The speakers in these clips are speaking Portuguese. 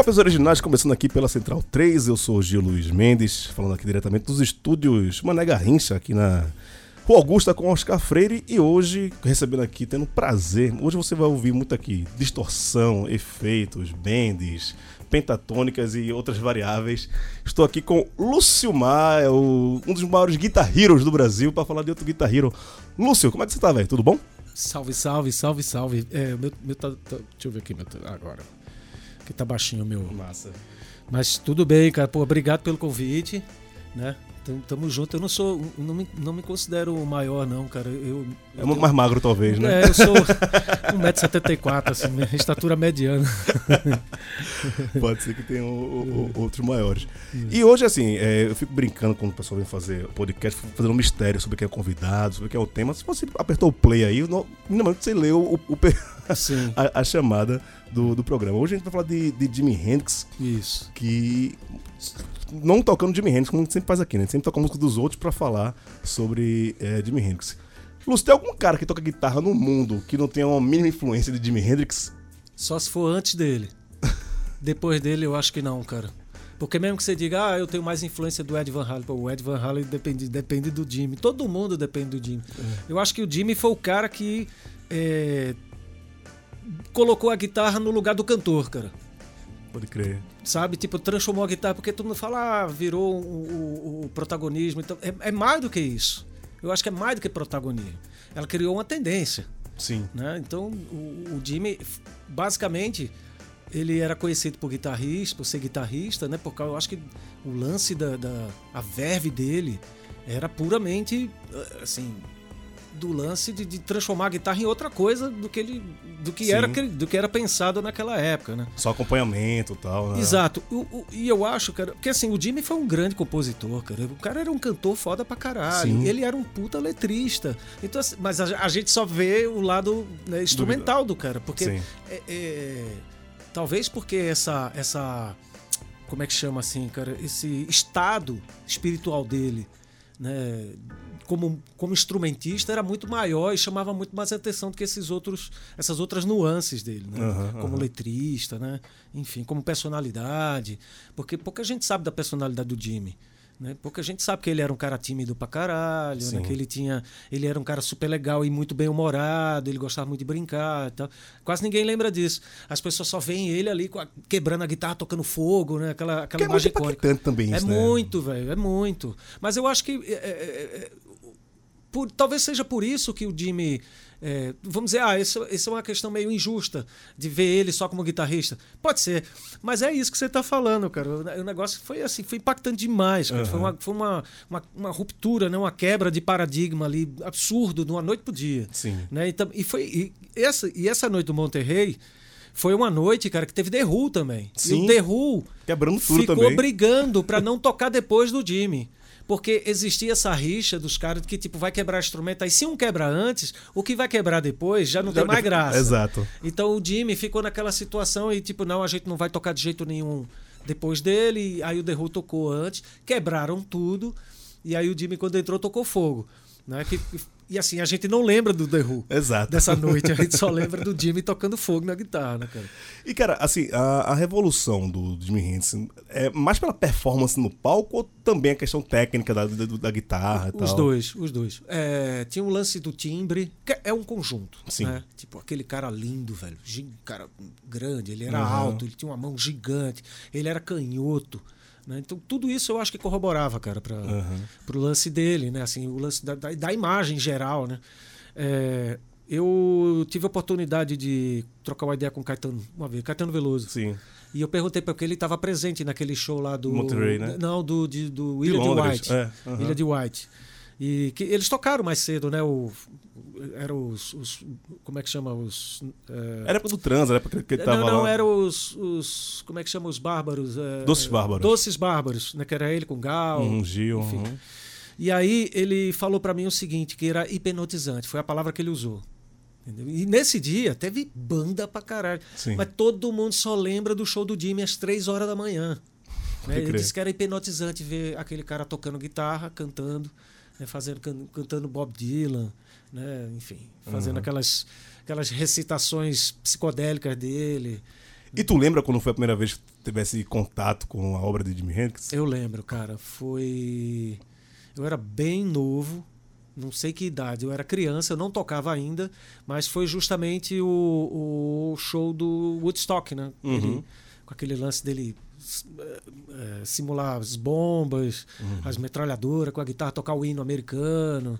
Cópias originais começando aqui pela Central 3. Eu sou o Gil Luiz Mendes, falando aqui diretamente dos estúdios Mané Garrincha, aqui na Rua Augusta com Oscar Freire. E hoje, recebendo aqui, tendo prazer. Hoje você vai ouvir muito aqui distorção, efeitos, bends, pentatônicas e outras variáveis. Estou aqui com Lúcio é um dos maiores guitar heroes do Brasil, para falar de outro guitar hero. Lúcio, como é que você tá, velho? Tudo bom? Salve, salve, salve, salve. É, meu, meu tá, tá, deixa eu ver aqui, meu, agora. Que tá baixinho o meu. Massa. Mas tudo bem, cara. Pô, obrigado pelo convite, né? Tamo, junto. Eu não sou. Não me, não me considero o maior, não, cara. Eu, é muito mais magro, talvez, né? É, eu sou 1,74m, assim, minha estatura mediana. Pode ser que tenha o, o, outros maiores. E hoje, assim, é, eu fico brincando quando o pessoal vem fazer podcast, fazendo um mistério sobre quem é convidado, sobre quem é o tema. Se você apertou o play aí, minimamente você leu o, o a, a, chamada do, do programa. Hoje a gente vai falar de, de Jimi Hendrix. Isso. Que não tocando Jimi Hendrix, como a gente sempre faz aqui, né? A gente sempre toca a música dos outros para falar sobre é, Jimi Hendrix. Lúcio, tem algum cara que toca guitarra no mundo que não tenha uma mínima influência de Jimi Hendrix? Só se for antes dele. Depois dele, eu acho que não, cara. Porque mesmo que você diga, ah, eu tenho mais influência do Ed Van Halen, pô, o Ed Van Halen depende, depende do Jimmy. Todo mundo depende do Jimmy. É. Eu acho que o Jimmy foi o cara que é, colocou a guitarra no lugar do cantor, cara. Pode crer. Sabe? Tipo, transformou a guitarra, porque todo mundo fala, ah, virou o, o, o protagonismo. Então, é, é, mais do que isso. Eu acho que é mais do que protagonismo. Ela criou uma tendência. Sim. Né? Então, o, o Jimmy, basicamente, ele era conhecido por guitarrista, por ser guitarrista, né? Porque eu acho que o lance da, da a verve dele era puramente, assim, do lance de, de, transformar a guitarra em outra coisa do que ele do que era do que era pensado naquela época, né? Só acompanhamento e tal, né? Exato. O, o, e eu acho, cara, que assim, o Jimmy foi um grande compositor, cara. O cara era um cantor foda pra caralho. Sim. Ele era um puta letrista. Então, assim, mas a, a, gente só vê o lado né, instrumental do cara, porque é, é, talvez porque essa essa como é que chama assim, cara, esse estado espiritual dele, né, como, como instrumentista era muito maior e chamava muito mais atenção do que esses outros, essas outras nuances dele, né? Uhum, como uhum. letrista, né? Enfim, como personalidade. Porque pouca gente sabe da personalidade do Jimmy. Né? Pouca gente sabe que ele era um cara tímido pra caralho, né? que ele tinha. Ele era um cara super legal e muito bem humorado, ele gostava muito de brincar e tal. Quase ninguém lembra disso. As pessoas só veem ele ali quebrando a guitarra, tocando fogo, né? Aquela, aquela que é imagem é muito também É isso, né? muito, velho, é muito. Mas eu acho que. É, é, é por, talvez seja por isso que o Jimmy. É, vamos dizer, ah, isso, isso é uma questão meio injusta de ver ele só como guitarrista. Pode ser, mas é isso que você está falando, cara. O, o, negócio foi assim, foi impactante demais. Uhum. Foi, uma, foi uma, uma, uma, ruptura, né? uma quebra de paradigma ali absurdo de uma noite pro dia. Sim. Né? Então, e, foi, e, essa, e essa noite do Monterrey foi uma noite, cara, que teve The Who também. Sim. E o The Who Quebrando tudo ficou também. brigando para não tocar depois do Jimmy. Porque existia essa rixa dos caras que, tipo, vai quebrar instrumento. Aí se um quebra antes, o que vai quebrar depois já não tem mais graça. Exato. Então o Jimmy ficou naquela situação e, tipo, não, a gente não vai tocar de jeito nenhum depois dele. Aí o The Who tocou antes, quebraram tudo. E aí o Jimmy, quando entrou, tocou fogo. Né? Que e assim, a gente não lembra do The Who. Exato. Dessa noite, a gente só lembra do Jimmy tocando fogo na guitarra, né, cara? E, cara, assim, a, a revolução do Jimmy Hendrix é mais pela performance no palco ou também a questão técnica da, da, da guitarra e os tal? dois, os dois. É, tinha um lance do timbre, que é um conjunto. Sim. Né? Tipo, aquele cara lindo, velho. Cara grande, ele era uhum. alto, ele tinha uma mão gigante, ele era canhoto. Né? Então, tudo isso eu acho que corroborava, cara, para uhum. o lance dele, né? Assim, o lance da, da, da imagem geral, né? É, eu tive a oportunidade de trocar uma ideia com o Caetano uma vez, Caetano Veloso. Sim. E eu perguntei para ele estava presente naquele show lá do. Monterey, né? Não, do, de, do Ilha de, de White. É, uhum. Ilha de White. E que eles tocaram mais cedo, né? O, eram os, os, Como é que chama? Os. É... Era do trans, era porque ele tava Não, não, lá. eram os, os. Como é que chama? Os bárbaros. É, Doces Bárbaros. Doces Bárbaros, né? Que era ele com Gal. Um Gil. Enfim. Uhum. E aí ele falou para mim o seguinte, que era hipnotizante, foi a palavra que ele usou. E nesse dia teve banda pra caralho. Sim. Mas todo mundo só lembra do show do Jimmy às três horas da manhã. Né? Ele disse que era hipnotizante ver aquele cara tocando guitarra, cantando né, fazendo, cantando Bob Dylan, né, enfim, fazendo uhum. aquelas, aquelas recitações psicodélicas dele. E tu lembra quando foi a primeira vez que tivesse contato com a obra de Jimi Hendrix? Eu lembro, cara. Foi. Eu era bem novo, não sei que idade, eu era criança, eu não tocava ainda, mas foi justamente o, o show do Woodstock, né? Uhum. Ele, com aquele lance dele simular as bombas, Uhum. as metralhadoras, com a guitarra tocar o hino americano.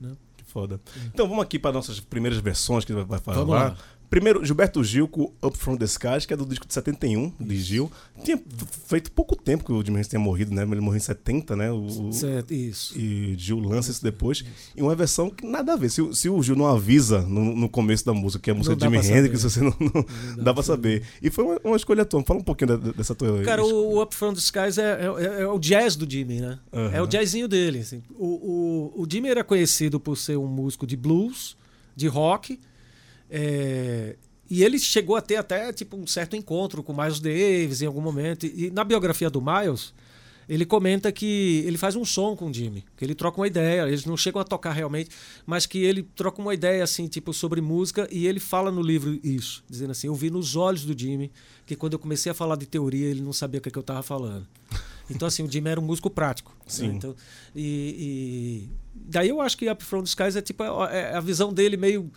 Né? Que foda. Então vamos aqui para nossas primeiras versões que vai vai falar. Primeiro, Gilberto Gil com Up From The Skies, que é do disco de 71, de Gil. Tinha feito pouco tempo que o Jimi Hendrix tinha morrido, né? Ele morreu em 70, né? O, Certo, isso. e Gil lança isso depois. E uma versão que nada a ver. Se, o- se o Gil não avisa no, no começo da música que é a música Não de dá Jimi pra Hendrix, saber. você não, não dá pra saber. E foi uma, uma escolha tua. Fala um pouquinho da- dessa tua. Cara, o Up From The Skies é, é- é o jazz do Jimmy, né? Aham. É o jazzinho dele. assim. O, o, o Jimmy era conhecido por ser um músico de blues, de rock. É, e ele chegou a ter até tipo, um certo encontro com o Miles Davis em algum momento. E, e na biografia do Miles, ele comenta que ele faz um som com o Jimmy, que ele troca uma ideia. Eles não chegam a tocar realmente, mas que ele troca uma ideia assim, tipo, sobre música. E ele fala no livro isso, dizendo assim: Eu vi nos olhos do Jimmy que quando eu comecei a falar de teoria, ele não sabia o que, é que eu estava falando. Então, assim, o Jimmy era um músico prático. né? Sim. Então, e, e daí eu acho que Up From the Skies é tipo a, é a visão dele meio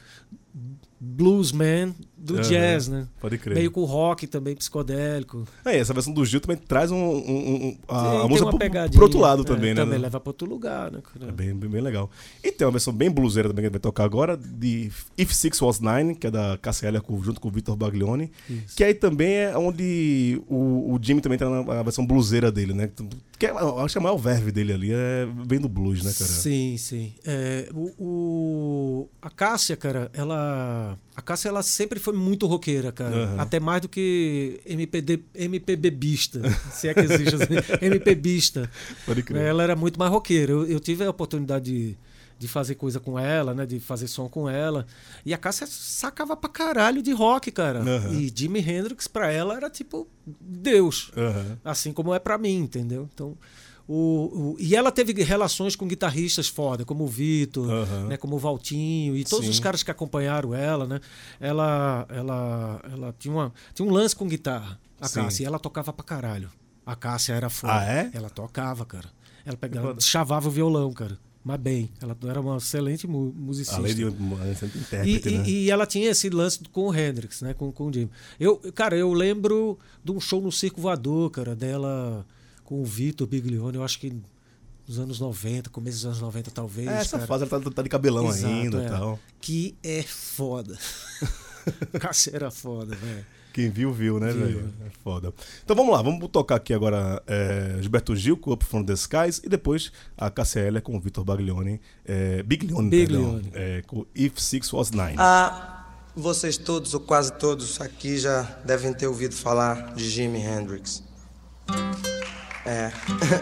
blues man. Do Aham, jazz, né? Pode crer. Meio com rock também psicodélico. É, essa versão do Gil também traz um, um- um- a, Sim, música pro, pro outro lado É, também, né? Também leva para outro lugar, né? É bem, bem, bem legal. E tem uma versão bem bluseira também que vai tocar agora, de If Six Was Nine, que é da Cassia com, junto com o Victor Baglioni. Isso. Que aí também é onde o, o Jimmy também tá na versão bluseira dele, né? Que é, acho que a maior verve dele ali é vem do blues, né, cara? Sim, sim. É, o, o- a Cássia, cara, ela. A Cássia ela sempre foi muito roqueira, cara. Aham. Até mais do que MPD, MPBista, se é que existe assim. MPBista. Pode crer. Ela era muito mais roqueira. Eu, eu tive a oportunidade de, de fazer coisa com ela, né? De fazer som com ela. E a Cássia sacava pra caralho de rock, cara. Aham. E Jimi Hendrix pra ela era tipo Deus. Aham. Assim como é pra mim, entendeu? Então. O, o- e ela teve relações com guitarristas foda, como o Vitor, Aham. né, como o Valtinho e todos Sim. os caras que acompanharam ela, né? Ela, ela, ela tinha, uma, tinha um lance com guitarra, a Sim. Cássia, e ela tocava pra caralho. A Cássia era foda. Ah, é? Ela tocava, cara. Ela pegava, Foda. chavava o violão, cara. Mas bem, ela era uma excelente mu- musicista. Além de uma sempre E, intérprete, e- né? e ela tinha esse lance com o Hendrix, né? Com, com o Jimmy. Eu, cara, eu lembro de um show no Circo Voador, cara, dela com o Vitor Biglione, eu acho que nos anos 90, começo dos anos 90, talvez. É, essa cara. fase ela tá, tá de cabelão Exato, ainda é. e tal. Que é foda. Era foda, velho. Quem viu, viu, né, velho? É foda. Então vamos lá, vamos tocar aqui agora é, Gilberto Gil com Up From The Skies e depois a Eller com o Vitor Baglioni, é, Biglione, Biglione. perdão, é, com If Six Was Nine. Ah, vocês todos, ou quase todos, aqui já devem ter ouvido falar de Jimi Hendrix. É.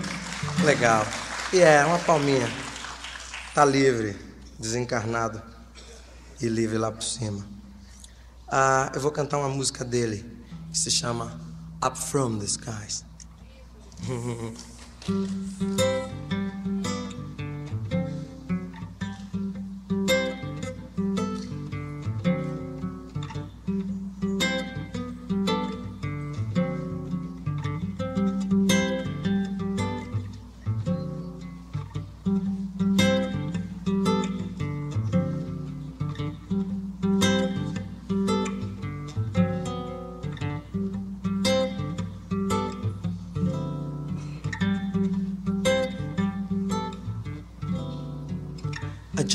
Legal. E é, uma palminha. Tá livre, desencarnado e livre lá por cima. Ah, eu vou cantar uma música dele que se chama Up From the Skies.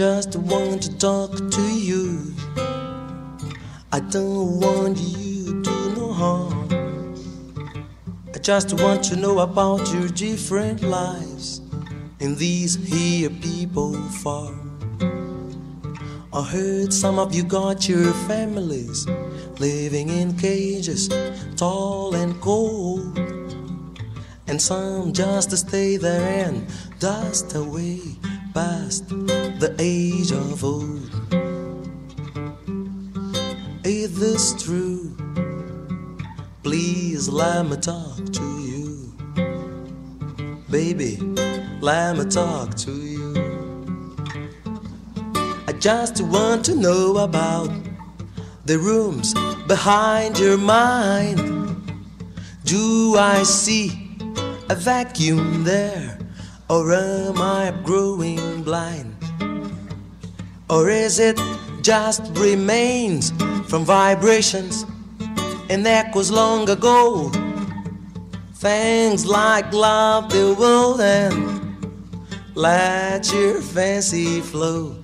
just want to talk to you. I don't want you to no harm. I just want to know about your different lives in these here people far. I heard some of you got your families living in cages, tall and cold. And some just stay there and dust away past the age of old. Is this true? Please let me talk to you. Baby, let me talk to you. I just want to know about the rooms behind your mind. Do I see a vacuum there? Or am I growing blind? Or is it just remains from vibrations and echoes long ago? Things like love the world and let your fancy flow.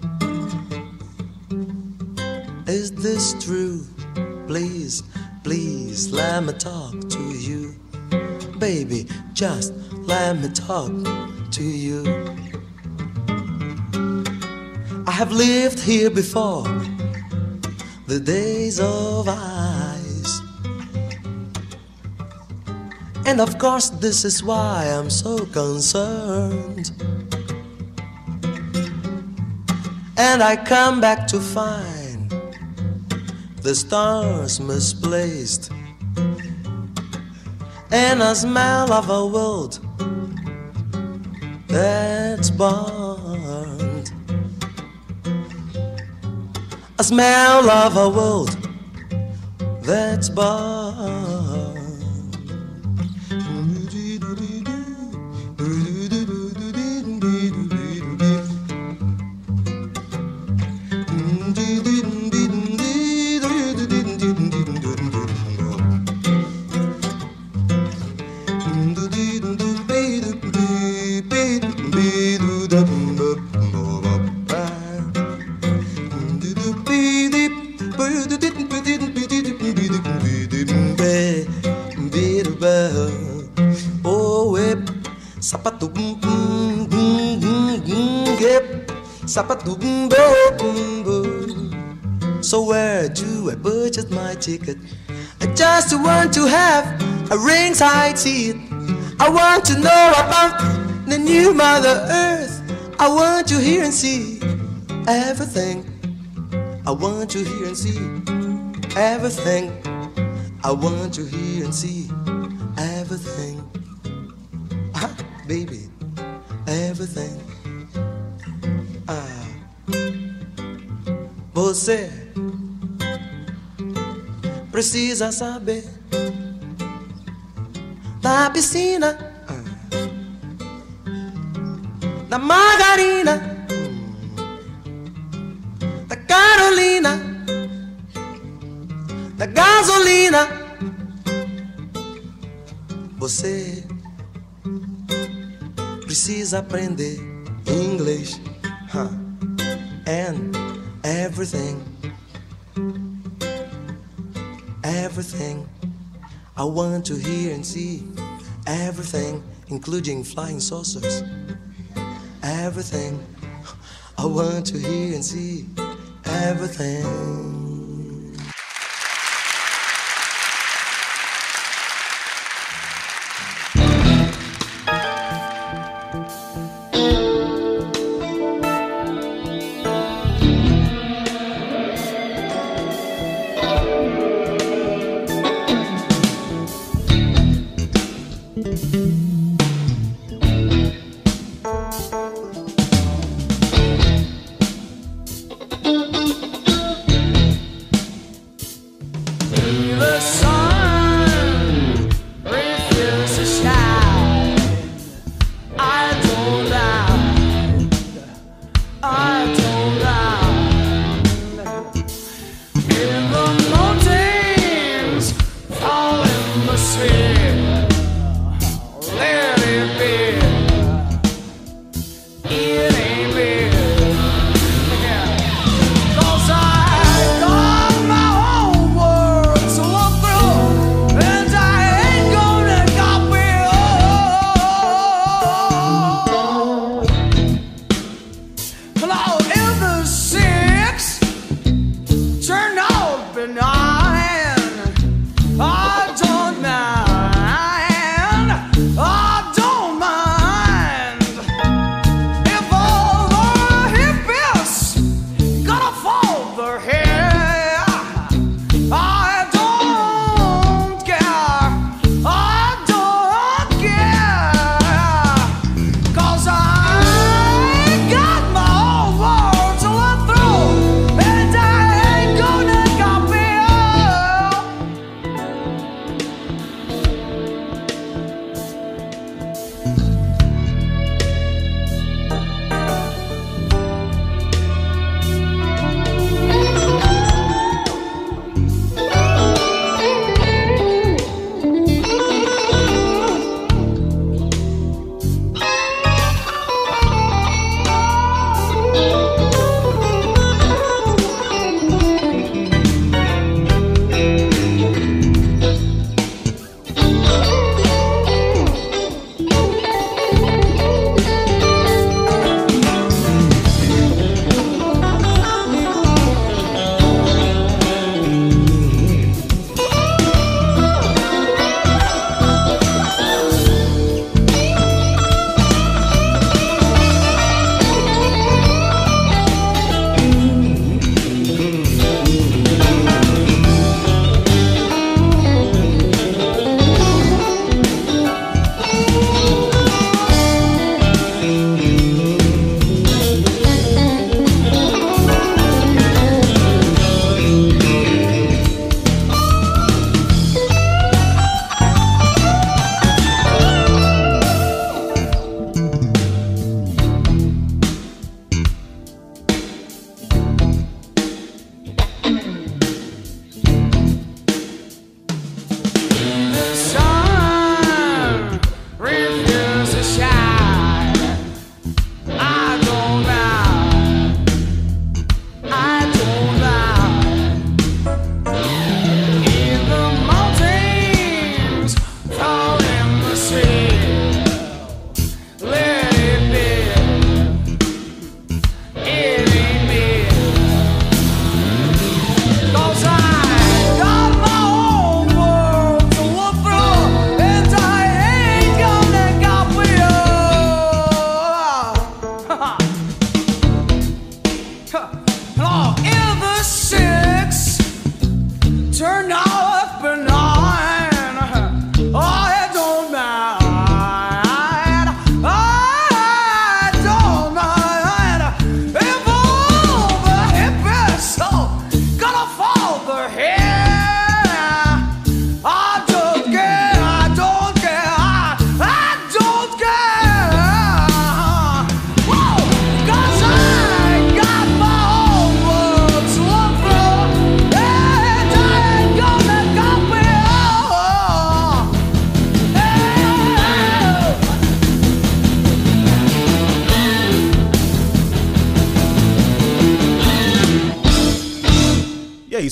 Is this true? Please, please let me talk to you. Baby, just let me talk to you. Have lived here before, the days of ice. And of course, this is why I'm so concerned. And I come back to find the stars misplaced and a smell of a world that's burned. A smell of a world that's burned. To have a ringside seat. I want to know about the new Mother Earth. I want to hear and see everything. I want to hear and see everything. I want to hear and see everything. Ah, baby, everything. Ah, você precisa saber piscina, da margarina, da Carolina, da gasolina. Você precisa aprender Everything, including flying saucers. Everything I want to hear and see. Everything.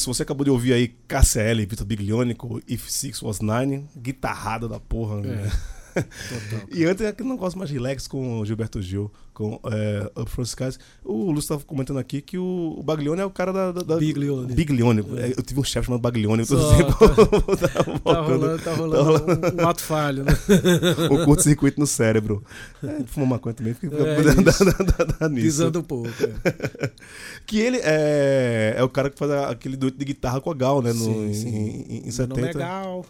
Isso, você acabou de ouvir aí KCL, Vitor Biglione com If Six Was Nine, guitarrada da porra, né? Total. E antes aquele negócio mais relax com o Gilberto Gil, com é, Up the Skies. O Lúcio estava comentando aqui que o, o Baglione é o cara da. da, da Biglione. Biglione. É, Eu tive um chefe chamado Baglione. Tô Só, sempre Tá rolando, tá rolando um, um ato falho, né? um curto-circuito no cérebro. É, fuma maconha também, fica É dá nisso. Pisando um pouco. é. Que ele é, é o cara que faz aquele dueto de guitarra com a Gal, né? No, Sim, em, sim. em, em Meu 70. nome é Gal.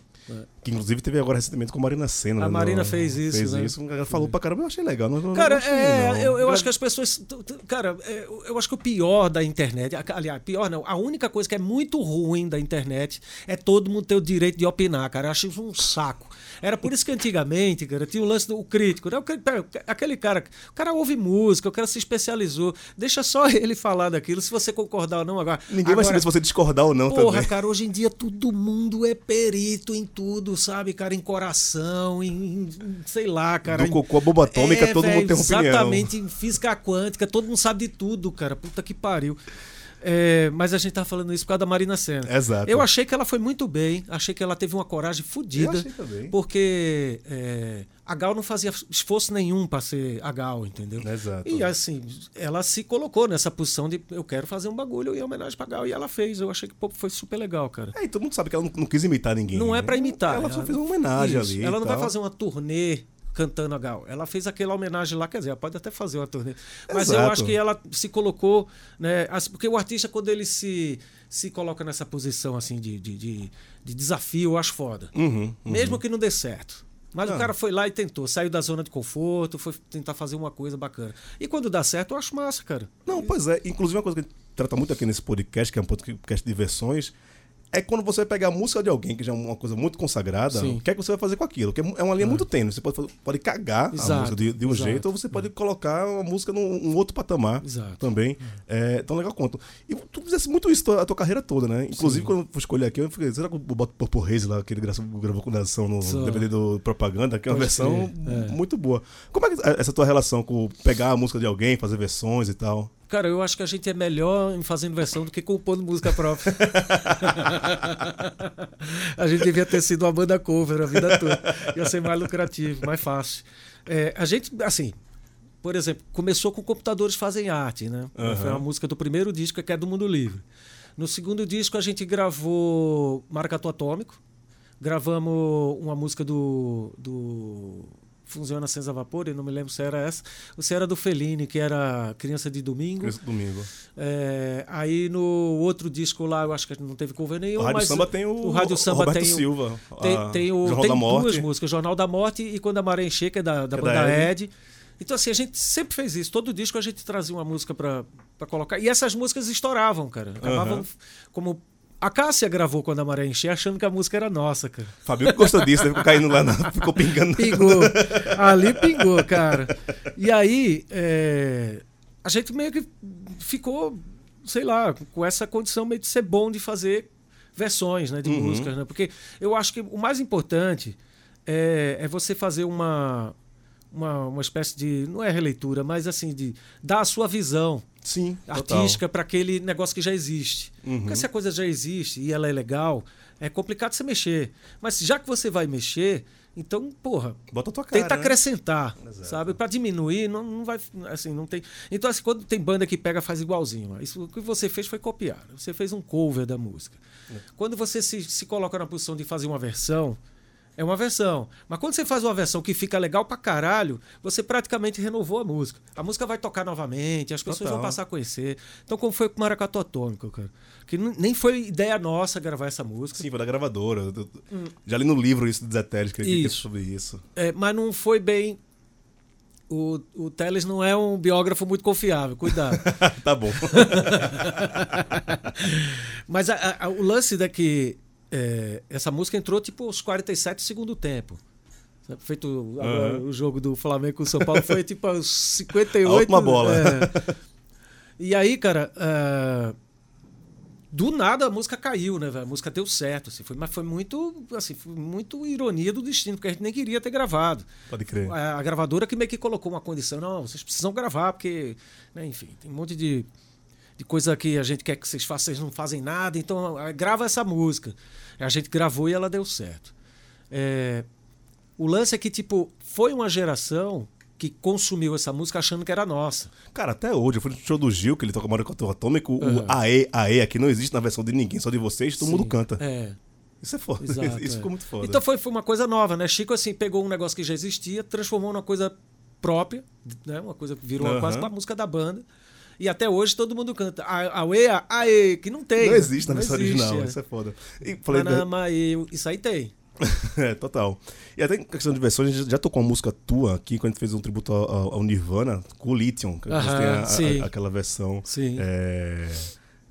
Que inclusive teve agora recentemente com a Marina Senna. A né, Marina fez isso, Fez né? isso. Cara falou pra caramba, eu achei legal. Não, não Cara, é, não. eu, eu acho que as pessoas. Cara, é, eu acho que o pior da internet. Aliás, pior não. A única coisa que é muito ruim da internet é todo mundo ter o direito de opinar, cara. Eu acho isso um saco. Era por isso que antigamente, cara, tinha o lance do o crítico. Né? Aquele cara. O cara ouve música, o cara se especializou. Deixa só ele falar daquilo, se você concordar ou não agora. Ninguém vai agora, saber se você discordar ou não Porra, também. cara, hoje em dia todo mundo é perito em tudo, sabe, cara? Em coração, em, em- sei lá, cara. Do em- cocô à bomba atômica, É, todo velho, mundo tem opinião. Exatamente, em física quântica, todo mundo sabe de tudo, cara. Puta que pariu. É, mas a gente tá falando isso por causa da Marina Senna. Exato. Eu achei que ela foi muito bem, achei que ela teve uma coragem Eu fodida. achei também. Porque é, a Gal não fazia esforço nenhum pra ser a Gal, entendeu? Exato. E assim, ela se colocou nessa posição de eu quero fazer um bagulho em homenagem pra Gal. E ela fez. Eu achei que pô, foi super legal, cara. É, e todo mundo sabe que ela não, não quis imitar ninguém. Não é pra imitar. Ela só fez uma homenagem Isso. ali. Ela não vai fazer uma turnê cantando a Gal. Ela fez aquela homenagem lá, quer dizer, ela pode até fazer uma turnê. Mas eu Exato. acho que ela se colocou, né? Porque o artista, quando ele se, se coloca nessa posição assim de, de, de, de desafio, eu acho foda. Uhum, uhum. Mesmo que não dê certo. Mas Ah. o cara foi lá e tentou, saiu da zona de conforto, foi tentar fazer uma coisa bacana. E quando dá certo, eu acho massa, cara. Não, pois é. Inclusive, uma coisa que a gente trata muito aqui nesse podcast, que é um podcast de versões, é quando você vai pegar a música de alguém, que já é uma coisa muito consagrada, Sim. o que é que você vai fazer com aquilo? Que é uma linha muito tênue. Você pode, pode cagar a Exato, música de, de um exato. jeito, ou você pode colocar uma música num um outro patamar Exato. também. É, tão legal quanto. E tu fizesse muito isso a tua carreira toda, né? Inclusive, quando eu fui escolher aqui, eu fiquei, será que eu boto Purple Haze lá, que ele gra- gravou com Nação no Só. DVD do Propaganda, que é uma Pode versão é. muito boa. Como é é essa tua relação com pegar a música de alguém, fazer versões e tal? Cara, eu acho que a gente é melhor em fazendo versão do que compondo música própria. a gente devia ter sido uma banda cover a vida toda. Ia ser mais lucrativo, mais fácil. É, a gente, assim, por exemplo, começou com computadores fazem arte, né? Aham. Foi uma música do primeiro disco, que é do Mundo Livre. No segundo disco, a gente gravou Maracatu Atômico. Gravamos uma música do, do Funciona Senza Vapor, eu não me lembro se era essa. Ou se era do Fellini, que era Criança de Domingo. Esse domingo. É, aí no outro disco lá, eu acho que não teve cover nenhum. O Rádio mas Samba tem o, o Rádio Samba Roberto tem o- Silva. tem, a tem, o, Jornal tem da Morte. duas músicas, Jornal da Morte e Quando a Maré Encher, que é da, da Que é da banda Ed. Ed. Então, assim, a gente sempre fez isso. Todo disco a gente trazia uma música pra colocar. E essas músicas estouravam, cara. Acabavam Aham. como. A Cássia gravou Quando a Maré Encher, achando que a música era nossa, cara. Fabio gostou disso, né? ficou caindo lá, ficou pingando. Pingou. Ali pingou, cara. E aí, é, a gente meio que ficou, sei lá, com essa condição meio de ser bom de fazer versões né, de Uhum. músicas. Né? Porque eu acho que o mais importante é, é você fazer uma, uma, uma espécie de. Não é releitura, mas assim, de dar a sua visão Sim, artística para aquele negócio que já existe. Uhum. Porque se a coisa já existe e ela é legal, é complicado você mexer. Mas já que você vai mexer, então, porra, Bota tua cara. tenta né? acrescentar, Exato. sabe? Para diminuir, não, não vai, assim, não tem. Então, assim, quando tem banda que pega, faz igualzinho. ó. Isso o que você fez foi copiar. Você fez um cover da música. É. Quando você se, se coloca na posição de fazer uma versão, É uma versão. Mas quando você faz uma versão que fica legal pra caralho, você praticamente renovou a música. A música vai tocar novamente, as pessoas Total. vão passar a conhecer. Então, como foi com o Maracatu Atômico, cara? Que nem foi ideia nossa gravar essa música. Sim, foi da gravadora. Eu- Já li no livro isso do Zé Teles, que ele Hum. Sobre isso. É, mas não foi bem. O, o Teles não é um biógrafo muito confiável, cuidado. tá bom. Mas a- a- o lance daqui. É, essa música entrou tipo aos 47 do segundo tempo. Feito Aham. o jogo do Flamengo com o São Paulo foi tipo aos 58. A última bola. é. E aí, cara, é, do nada a música caiu, né, velho? A música deu certo, assim, foi, mas foi muito, assim, foi muito ironia do destino, porque a gente nem queria ter gravado. Pode crer. A, a gravadora que meio que colocou uma condição, não, vocês precisam gravar, porque, né, enfim, tem um monte de, de coisa que a gente quer que vocês façam, vocês não fazem nada, então ah, grava essa música. A gente gravou e ela deu certo. É, o lance é que, tipo, foi uma geração que consumiu essa música achando que era nossa. Cara, até hoje, eu fui no show do Gil, que ele toca Maracatu Atômico, Aham. o AE, AE aqui não existe na versão de ninguém, só de vocês, todo Sim. mundo canta. É. Isso é foda. Exato, isso é. ficou muito foda. Então foi, foi uma coisa nova, né? Chico assim pegou um negócio que já existia, transformou numa coisa própria, né? Uma coisa que virou Aham. quase uma música da banda. E até hoje todo mundo canta. A- Aue, aê, que não tem. não né? existe na versão original, é. isso é foda. E falei, Manama, eu- Isso aí tem. é, total. E até em questão de versões, a gente já tocou uma música tua aqui, quando a gente fez um tributo ao, ao- Nirvana, com o Lithium, que a gente Aham, tem a- a- aquela versão Sim. é,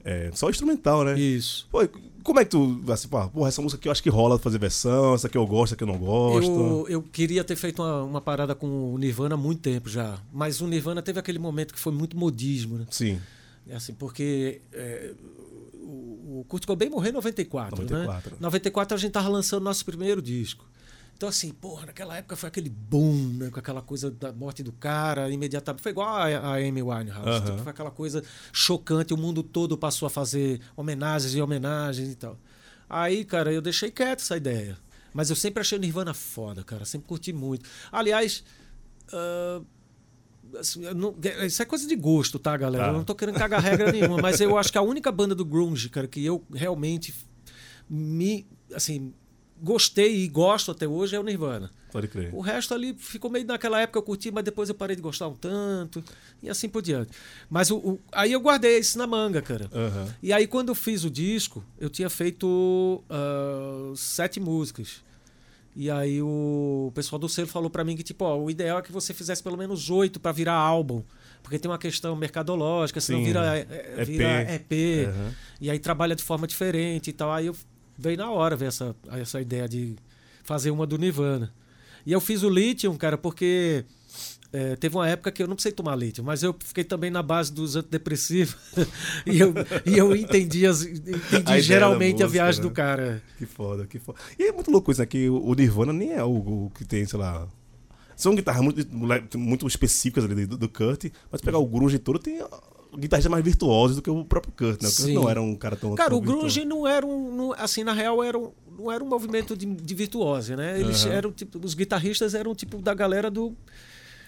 é, só instrumental, né? Isso. Pô, como é que tu, assim, porra, essa música aqui eu acho que rola fazer versão, essa aqui eu gosto, essa aqui eu não gosto. Eu, eu queria ter feito uma, uma parada com o Nirvana há muito tempo já. Mas o Nirvana teve aquele momento que foi muito modismo, né? Sim, É Assim, porque é, o, o Kurt Cobain morreu em 94, 94. né? 94 a gente tava lançando nosso primeiro disco. Então, assim, porra, naquela época foi aquele boom, né? Com aquela coisa da morte do cara, imediatamente. Foi igual a, a Amy Winehouse. Aham. Tipo, foi aquela coisa chocante, o mundo todo passou a fazer homenagens e homenagens e tal. Aí, cara, eu deixei quieto essa ideia. Mas eu sempre achei o Nirvana foda, cara. Sempre curti muito. Aliás, ah, assim, não- isso é coisa de gosto, tá, galera? Tá. Eu não tô querendo cagar regra nenhuma, mas eu acho que a única banda do grunge, cara, que eu realmente me, assim, gostei e gosto até hoje é o Nirvana. pode crer. O resto ali ficou meio naquela época eu curti, mas depois eu parei de gostar um tanto e assim por diante. Mas o, o- aí eu guardei isso na manga, cara. Aham. E aí, quando eu fiz o disco, eu tinha feito ah, sete músicas. E aí o pessoal do selo falou pra mim que, tipo, ó, o ideal é que você fizesse pelo menos oito pra virar álbum. Porque tem uma questão mercadológica, senão Sim, vira, é, é, EP. vira EP. Aham. E aí trabalha de forma diferente e tal. Aí eu veio na hora ver essa, essa ideia de fazer uma do Nirvana. E eu fiz o Lithium, cara, porque é, teve uma época que eu não precisei tomar Lithium, mas eu fiquei também na base dos antidepressivos. e, eu, e eu entendi, as, entendi A geralmente da a viagem música, do cara. Que foda, que foda. E é muito louco isso, né? Que o Nirvana nem é o, o que tem, sei lá. São guitarras muito, muito específicas ali do, do Kurt, mas pegar o grunge todo tem guitarristas mais virtuosos do que o próprio Kurt, né? O Kurt Sim. não era um cara tão. Cara, tão o grunge virtuoso. não era um. não- assim, na real, era um, não era um movimento de, de virtuose, né? Eles Aham. eram tipo. Os guitarristas eram tipo da galera do.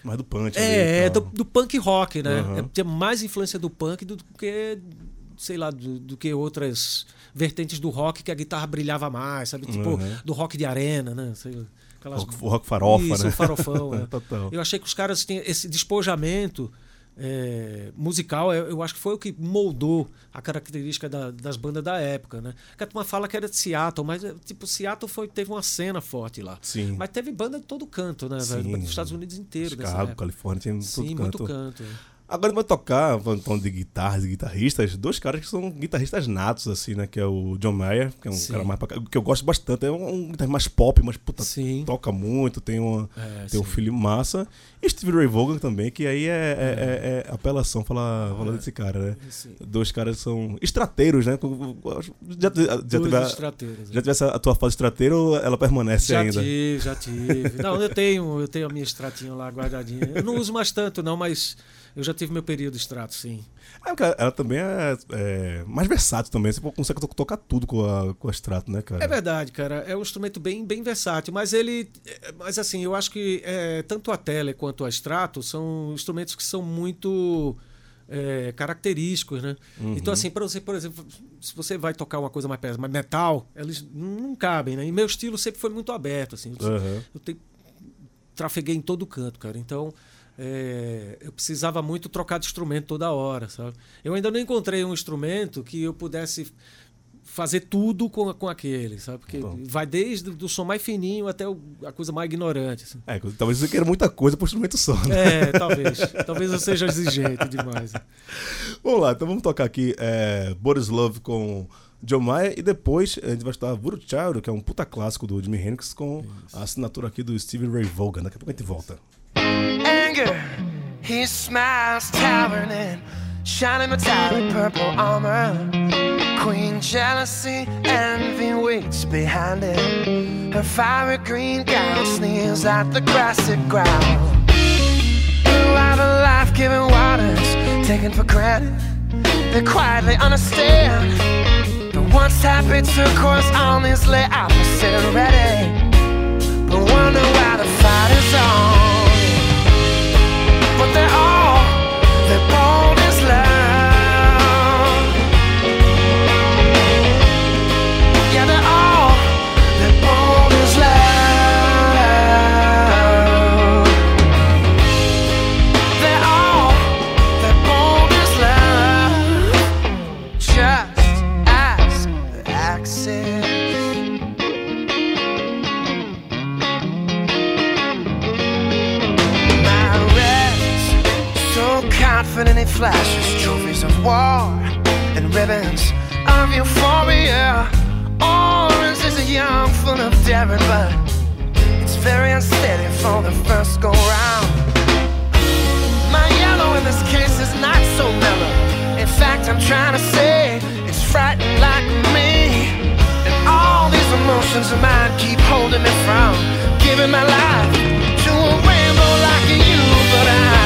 Mais do ali É, é do, do punk rock, né? Aham. É, tinha mais influência do punk do que, sei lá, do, do que outras vertentes do rock que a guitarra brilhava mais, sabe? Tipo, Uhum. do rock de arena, né? Sei lá, aquelas- Rock, rock farofa, Isso, né? farofão. é. Total. Eu achei que os caras têm esse despojamento é, musical, eu, eu acho que foi o que moldou a característica da- das bandas da época, né? Que a turma fala que era de Seattle, mas é, tipo, Seattle foi, teve uma cena forte lá. Sim. Mas teve banda de todo canto, né? Sim. Dos Estados Unidos inteiro. Chicago. Califórnia, tem Sim, todo muito canto. Agora vai tocar, falando de guitarras e guitarristas, dois caras que são guitarristas natos, assim, né? Que é o John Mayer, que é um Sim. cara mais pra, cá- que eu gosto bastante, é um, um guitarrista mais pop, mas puta, Sim. toca muito, tem, uma, É, tem um filho massa. E Steve Ray Vaughan também, que aí é, é, é- é apelação falar, falar desse cara, né? Sim. Dois caras que são estrateiros, né? Já, já, já, teve, a, estrateiros, já essa, a tua fase estrateira ou ela permanece Já ainda? tive, já tive. Não, eu tenho, eu tenho a minha extratinha lá guardadinha. Eu não uso mais tanto, não, mas eu já tive meu período extrato, sim. É, cara, ela também é, é mais versátil também. Você consegue to- tocar tudo com a, com a extrato, né, cara? É verdade, cara. É um instrumento bem, bem versátil, mas ele. é, Mas assim, eu acho que é, tanto a tele quanto a extrato são instrumentos que são muito é, característicos, né? Uhum. Então, assim, para você, por exemplo, se você vai tocar uma coisa mais pesada, mais metal, eles não cabem, né? E meu estilo sempre foi muito aberto, assim. Eu, Uhum. eu te- trafeguei em todo canto, cara. Então, é, eu precisava muito trocar de instrumento toda hora, sabe? Eu ainda não encontrei um instrumento que eu pudesse fazer tudo com, com aquele, sabe? Porque Bom. vai desde o som mais fininho até o- a coisa mais ignorante, assim. É, talvez você queira muita coisa pro instrumento só, né? É, talvez. talvez eu seja exigente demais. Vamos lá, então vamos tocar aqui é, Boris Love com John Mayer e depois a gente vai escutar Voodoo Child, que é um puta clássico do Jimi Hendrix com a assinatura aqui do Stevie Ray Vaughan. Daqui a pouco a gente volta. Anger. His smile's towering in shining metallic purple armor. Queen jealousy, envy waits behind it. Her fiery green gown sneers at the grassy ground. Blue out of life-giving waters, taken for granted. They quietly understand. The once happy turquoise on is lay opposite ready. But wonder why the fight is on but there are it flashes trophies of war and ribbons of euphoria. Orange is a young, full of daring, but it's very unsteady for the first go round. My yellow in this case is not so mellow. In fact, I'm trying to say it's frightened like me. And all these emotions of mine keep holding me from giving my life to a rainbow like you. But I,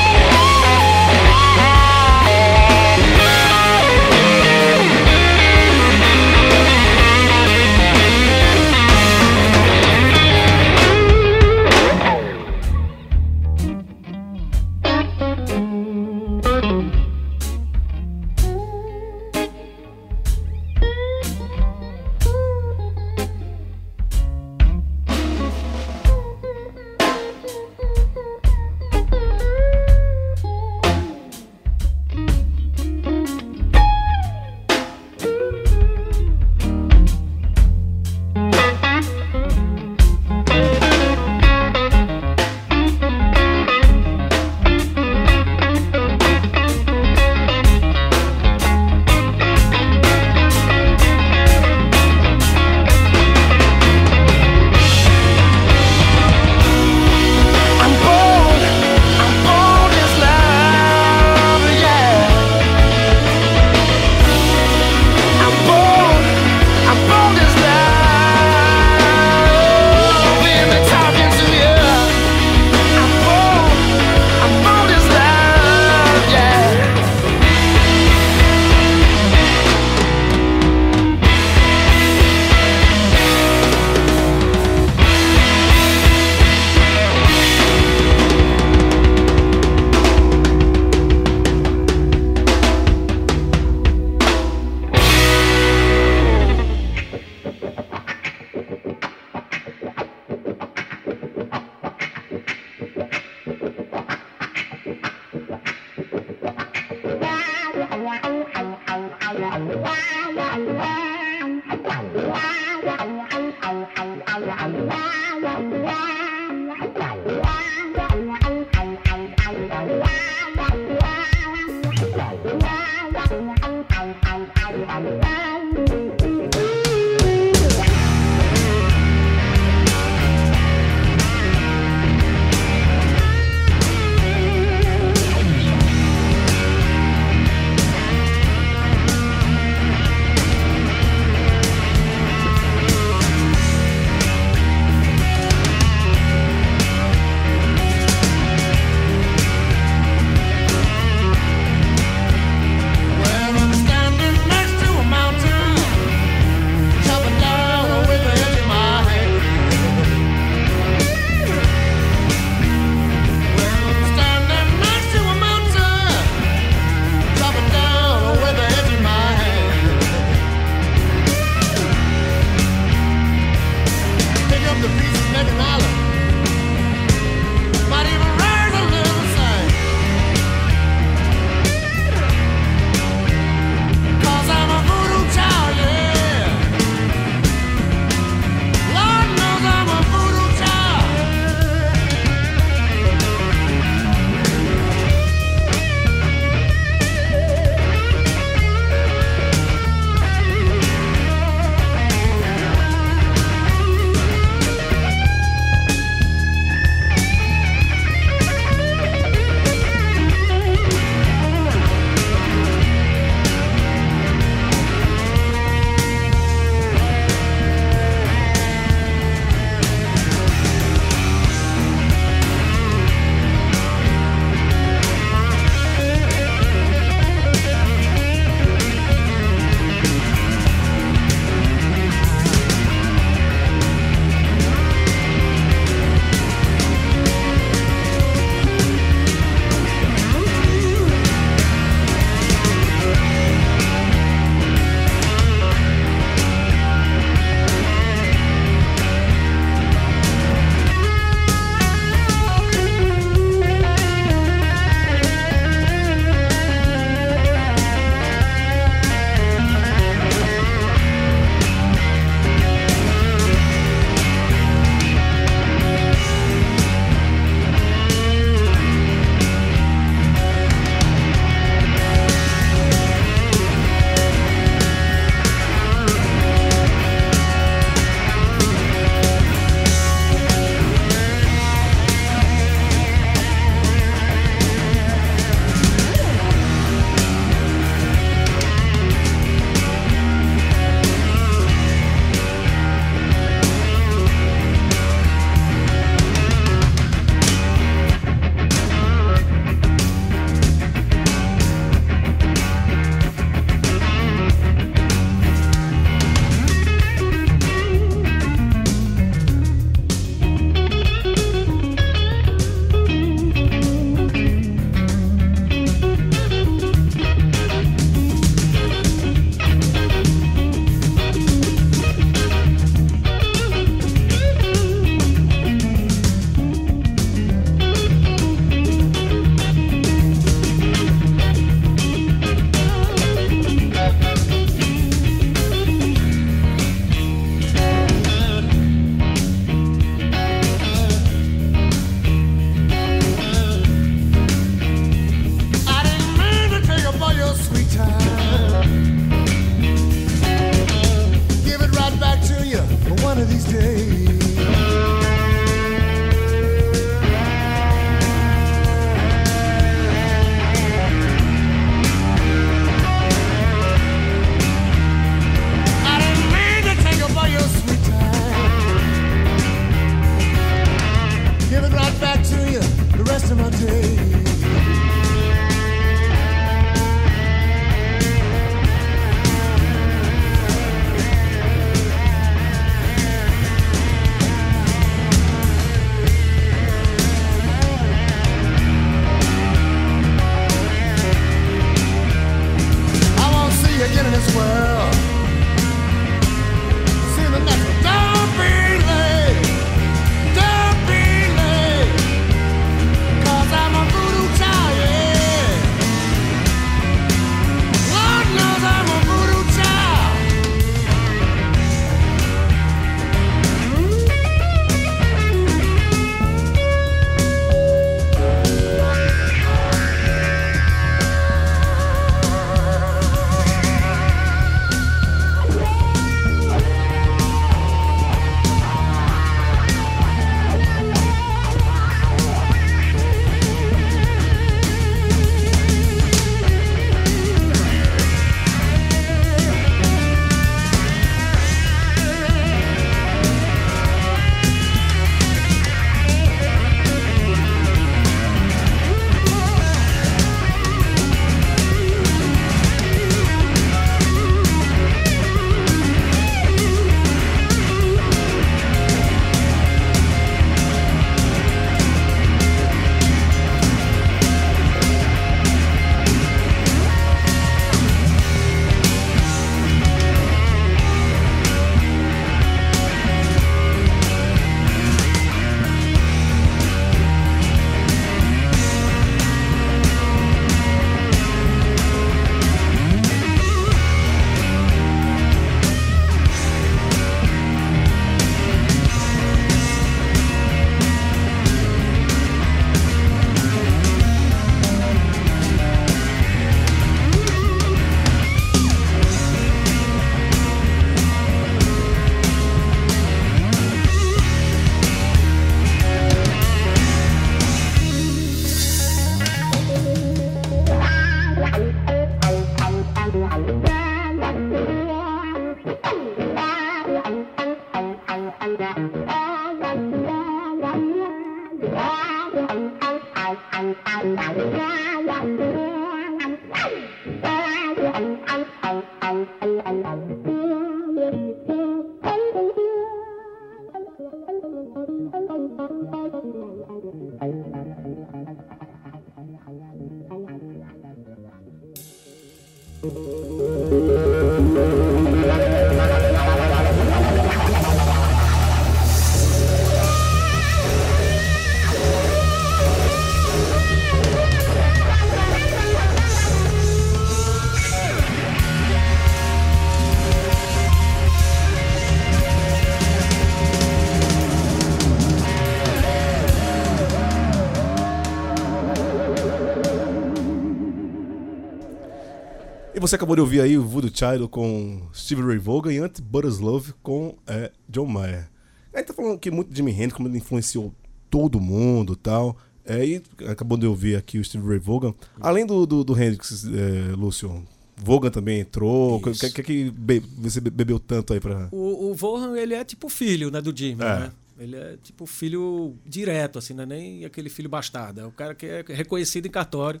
você acabou de ouvir aí o Voodoo Child com Steve Ray Vaughan e antes Butters Love com é, John Mayer. A gente tá falando que muito de Jimi Hendrix, como ele influenciou todo mundo e tal. É, e acabou de ouvir aqui o Steve Ray Vaughan. Além do, do, do Hendrix, é, Lúcio, Vaughan também entrou. O que, que, que be, você bebeu tanto aí pra. O, o Vaughan, ele é tipo filho, né, do Jimmy, é. né? Ele é tipo filho direto, assim, não é nem aquele filho bastardo. É o cara que é reconhecido em cartório.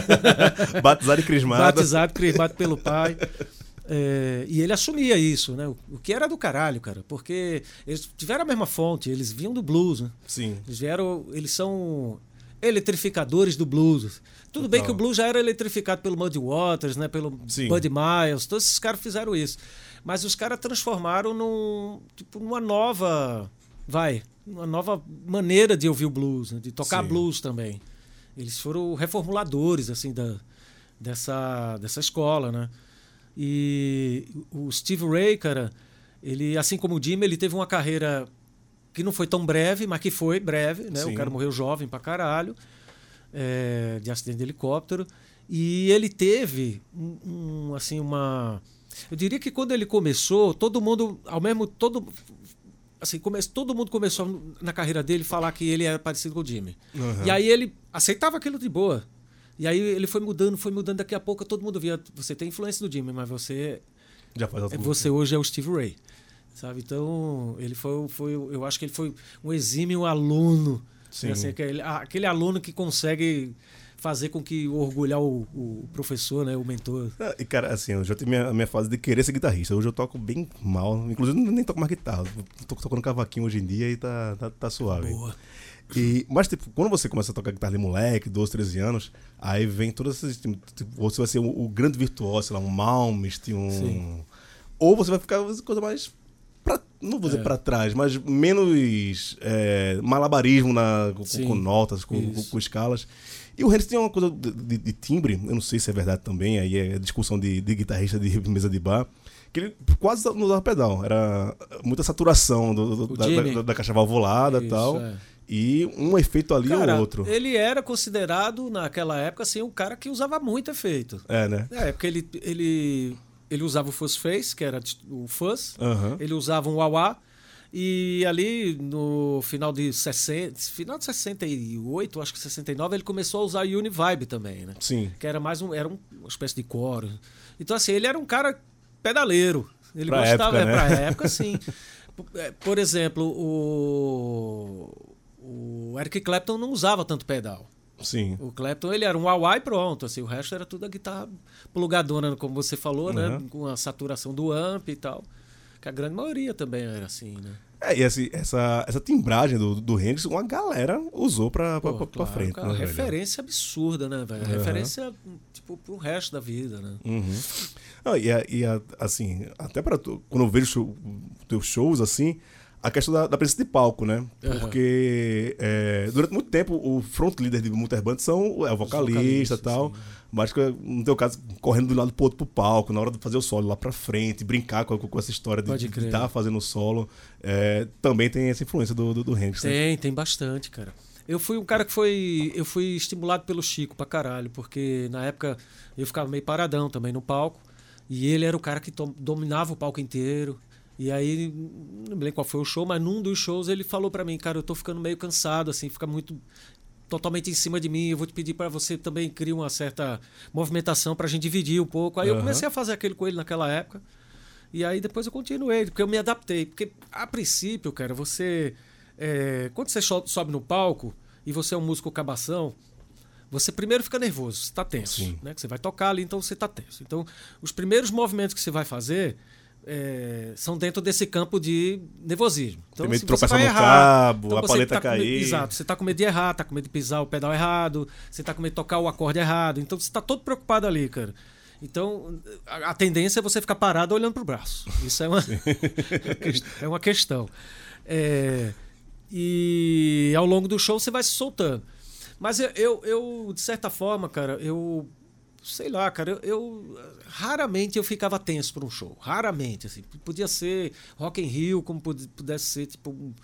Batizado e crismado. Batizado e crismado pelo pai. É, e ele assumia isso, né? O, o, que era do caralho, cara. Porque eles tiveram a mesma fonte, eles vinham do blues, né? Sim. Eles vieram. Eles são eletrificadores do blues. Tudo Total. bem que o blues já era eletrificado pelo Muddy Waters, né? Pelo Sim. Buddy Miles. Todos esses caras fizeram isso. Mas os caras transformaram num, tipo, numa nova vai, uma nova maneira de ouvir o blues, né? de tocar Sim. blues também. Eles foram reformuladores assim da, dessa, dessa escola, né? E o Steve Ray, cara, ele, assim como o Jimmy, ele teve uma carreira que não foi tão breve, mas que foi breve, né? Sim. O cara morreu jovem pra caralho, é, de acidente de helicóptero. E ele teve um, um, assim uma eu diria que quando ele começou, todo mundo ao mesmo todo assim, come, todo mundo começou na carreira dele falar que ele era parecido com o Jimmy. Uhum. E aí ele aceitava aquilo de boa. E aí ele foi mudando, foi mudando. Daqui a pouco todo mundo via, você tem influência do Jimmy, mas você já faz você hoje é o Steve Ray, sabe? Então ele foi, foi, eu acho que ele foi um exímio aluno, Sim. Assim, aquele, aquele aluno que consegue fazer com que orgulhar o, o professor, né, o mentor. Ah, e cara, assim, eu já tive minha, minha fase de querer ser guitarrista. Hoje eu toco bem mal, inclusive nem toco mais guitarra. Tô tocando cavaquinho hoje em dia e tá, tá, tá suave. Boa. E, mas, tipo, quando você começa a tocar guitarra de moleque, 12, 13 anos, aí vem todas essas. Tipo, você vai ser o, o, grande virtuoso, sei lá, um Malmsteen, um. Sim. Ou você vai ficar coisa mais. Pra, não vou dizer é. pra trás, mas menos é, malabarismo na, com, com, notas, com, com, com escalas. E o Hendrix tem uma coisa de, de, de, timbre, eu não sei se é verdade também, aí é discussão de, de guitarrista de mesa de bar, que ele quase não usava pedal. Era muita saturação do, do, da, da, da, caixa valvulada e tal. É. E um efeito ali cara, ou outro. Ele era considerado, naquela época, assim, um cara que usava muito efeito. É, né? É, porque ele, ele, ele usava o Fuzz Face, que era o Fuzz. Uhum. Ele usava um wah e ali no final de 60, final de 68, acho que 69, ele começou a usar Univibe também, né? Sim. Que era mais um, era uma espécie de coro. Então assim, ele era um cara pedaleiro. Ele pra gostava, época, né? é, pra época, sim. É, por exemplo, o, o Eric Clapton não usava tanto pedal. Sim. O Clapton, ele era um wah e pronto, assim, o resto era tudo a guitarra plugadona, como você falou, né? uhum. né? Com a saturação do amp e tal. Que a grande maioria também era assim, né? É, e esse, essa, essa timbragem do, do Hendrix, uma galera usou pra, Pô, pra, claro, frente. Cara, né, referência velho? absurda, né, velho? Uhum. Referência, tipo, pro resto da vida, né? Uhum. Ah, e, e assim, até pra tu, quando eu vejo show, teus shows, assim, a questão da, da presença de palco, né? Porque uhum. é, durante muito tempo o front leader de Mutter Band são, é o vocalista e tal. Sim. Mas no teu caso, correndo de um lado pro outro pro palco, na hora de fazer o solo lá pra frente, brincar com, com essa história de estar tá fazendo o solo, é, também tem essa influência do, do, do Hendrix. Tem, né? tem bastante, cara. Eu fui um cara que foi. Eu fui estimulado pelo Chico pra caralho, porque na época eu ficava meio paradão também no palco. E ele era o cara que dominava o palco inteiro. E aí, não lembro qual foi o show, mas num dos shows ele falou para mim, cara, eu tô ficando meio cansado, assim, fica muito totalmente em cima de mim, eu vou te pedir para você também criar uma certa movimentação pra gente dividir um pouco. Aí eu Aham. comecei a fazer aquele com ele naquela época. E aí depois eu continuei, porque eu me adaptei. Porque a princípio, cara, você. é, quando você so- sobe no palco e você é um músico cabação, você primeiro fica nervoso, você tá tenso. Sim. Né? Que você vai tocar ali, então você tá tenso. Então, os primeiros movimentos que você vai fazer. É, são dentro desse campo de nervosismo. Então, Tem medo de tropeçar no errar, cabo, então a paleta tá com medo- cair. Exato, você tá com medo de errar, tá com medo de pisar o pedal errado, você tá com medo de tocar o acorde errado. Então você tá todo preocupado ali, cara. Então, a, a tendência é você ficar parado olhando pro braço. Isso é uma, é uma questão. É, e ao longo do show você vai se soltando. Mas eu, eu, eu, de certa forma, cara, eu. Sei lá, cara, eu, eu- raramente eu ficava tenso para um show. Raramente, assim. Podia ser Rock in Rio, como pud- pudesse ser, tipo, um,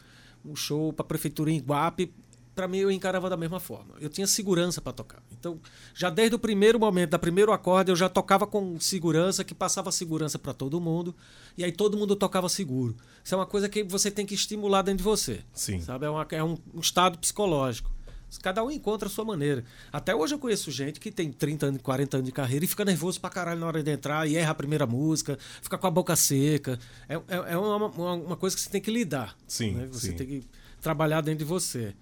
um show para prefeitura em Iguape. Para mim, eu encarava da mesma forma. Eu tinha segurança para tocar. Então, já desde o primeiro momento, da primeiro acorde, eu já tocava com segurança, que passava segurança para todo mundo. E aí todo mundo tocava seguro. Isso é uma coisa que você tem que estimular dentro de você. Sim. Sabe? É, uma- é um, um estado psicológico. Cada um encontra a sua maneira. Até hoje eu conheço gente que tem 30 anos, 40 anos de carreira e fica nervoso pra caralho na hora de entrar e erra a primeira música, fica com a boca seca. É, é, é uma, uma- uma coisa que você tem que lidar. Sim, né? Você sim. tem que trabalhar dentro de você.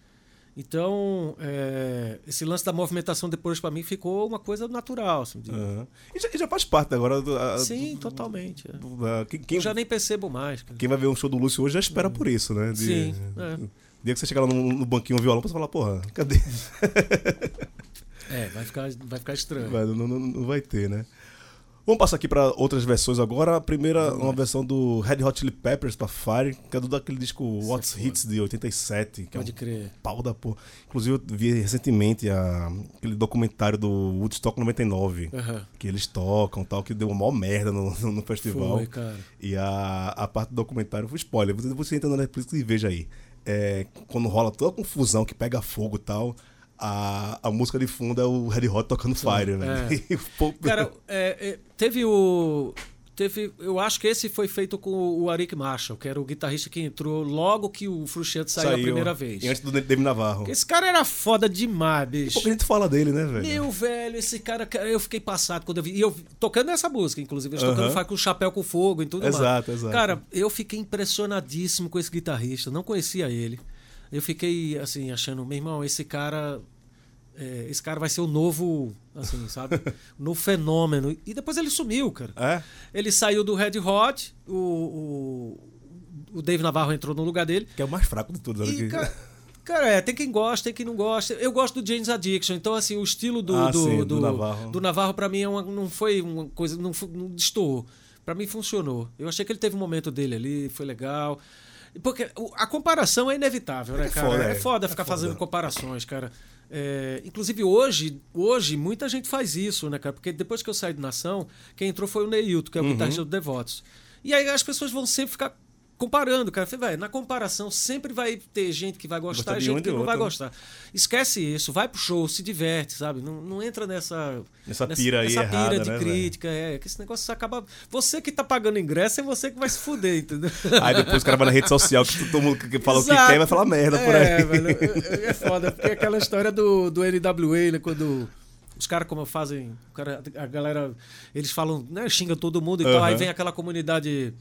Então, é, esse lance da movimentação depois pra mim ficou uma coisa natural. assim, de- Aham. E, já, e já faz parte agora. Do, a- Sim, do- totalmente. é. do- da- quem, quem- Eu já nem percebo mais. cara. quem vai ver um show do Lúcio hoje já espera por isso, né? De- Sim, é. Dia que você chegar lá no, no banquinho um violão, você fala, porra, cadê? É, vai ficar, vai ficar estranho. Vai, não, não- não vai ter, né? Vamos passar aqui para outras versões agora. A primeira, uma versão do Red Hot Chili Peppers para Fire, que é do daquele disco What's foda. Hits de 87, que Pode é um crer. pau da porra. Inclusive, eu vi recentemente a- aquele documentário do Woodstock 99, Aham. que eles tocam tal, que deu uma maior merda no, no- no festival. Foi, cara. E a, a parte do documentário foi spoiler. Você, você entra na Netflix e veja aí. É, quando rola toda a confusão que pega fogo e tal, a, a música de fundo é o Red Hot tocando Fire, velho. é. O povo- Cara, é, é, teve o. Teve, eu acho que esse foi feito com o Arik Marshall, que era o guitarrista que entrou logo que o Frusciante saiu, a primeira vez. E antes do David Navarro. Esse cara era foda demais, bicho. Pouca gente fala dele, né, velho? Meu velho, esse cara, eu fiquei passado quando eu vi. E eu tocando essa música, inclusive, eles tocando Aham. Fire com o chapéu com fogo e tudo mais. Exato, exato. Cara, eu fiquei impressionadíssimo com esse guitarrista, não conhecia ele. Eu fiquei, assim, achando, meu irmão, esse cara. É, esse cara vai ser o novo, assim, sabe? o novo fenômeno. E depois ele sumiu, cara. É? Ele saiu do Red Hot, o, o, o Dave Navarro entrou no lugar dele. Que é o mais fraco de todos. E, cara, cara, é, tem quem gosta, tem quem não gosta. Eu gosto do James Addiction, então assim, o estilo do, Ah, do, sim, do, do Navarro. do Navarro pra mim é uma- não foi uma coisa, não, não destoou. Pra mim funcionou. Eu achei que ele teve um momento dele ali, foi legal. Porque a comparação é inevitável, né, É cara? foda, é é. foda É ficar foda. fazendo comparações, cara. É, inclusive hoje, hoje, muita gente faz isso, né, cara? Porque depois que eu saí de Nação, quem entrou foi o Neilton, que é o Uhum. guitarrista do Devotos. E aí as pessoas vão sempre ficar comparando, cara. Falei, na comparação sempre vai ter gente que vai gostar e gente que não vai né? gostar. Esquece isso, vai pro show, se diverte, sabe? Não, não entra nessa. Nessa pira aí nessa errada, pira de né, crítica, é. Que esse negócio acaba. Você que tá pagando ingresso é você que vai se fuder, entendeu? Aí depois o cara vai na rede social que todo mundo que fala o que quer vai falar merda por aí. É, velho, é, é foda, porque aquela história do, do NWA, né, quando os caras como fazem, cara, a galera, eles falam, né, xinga todo mundo e tal, Aham. aí vem aquela comunidade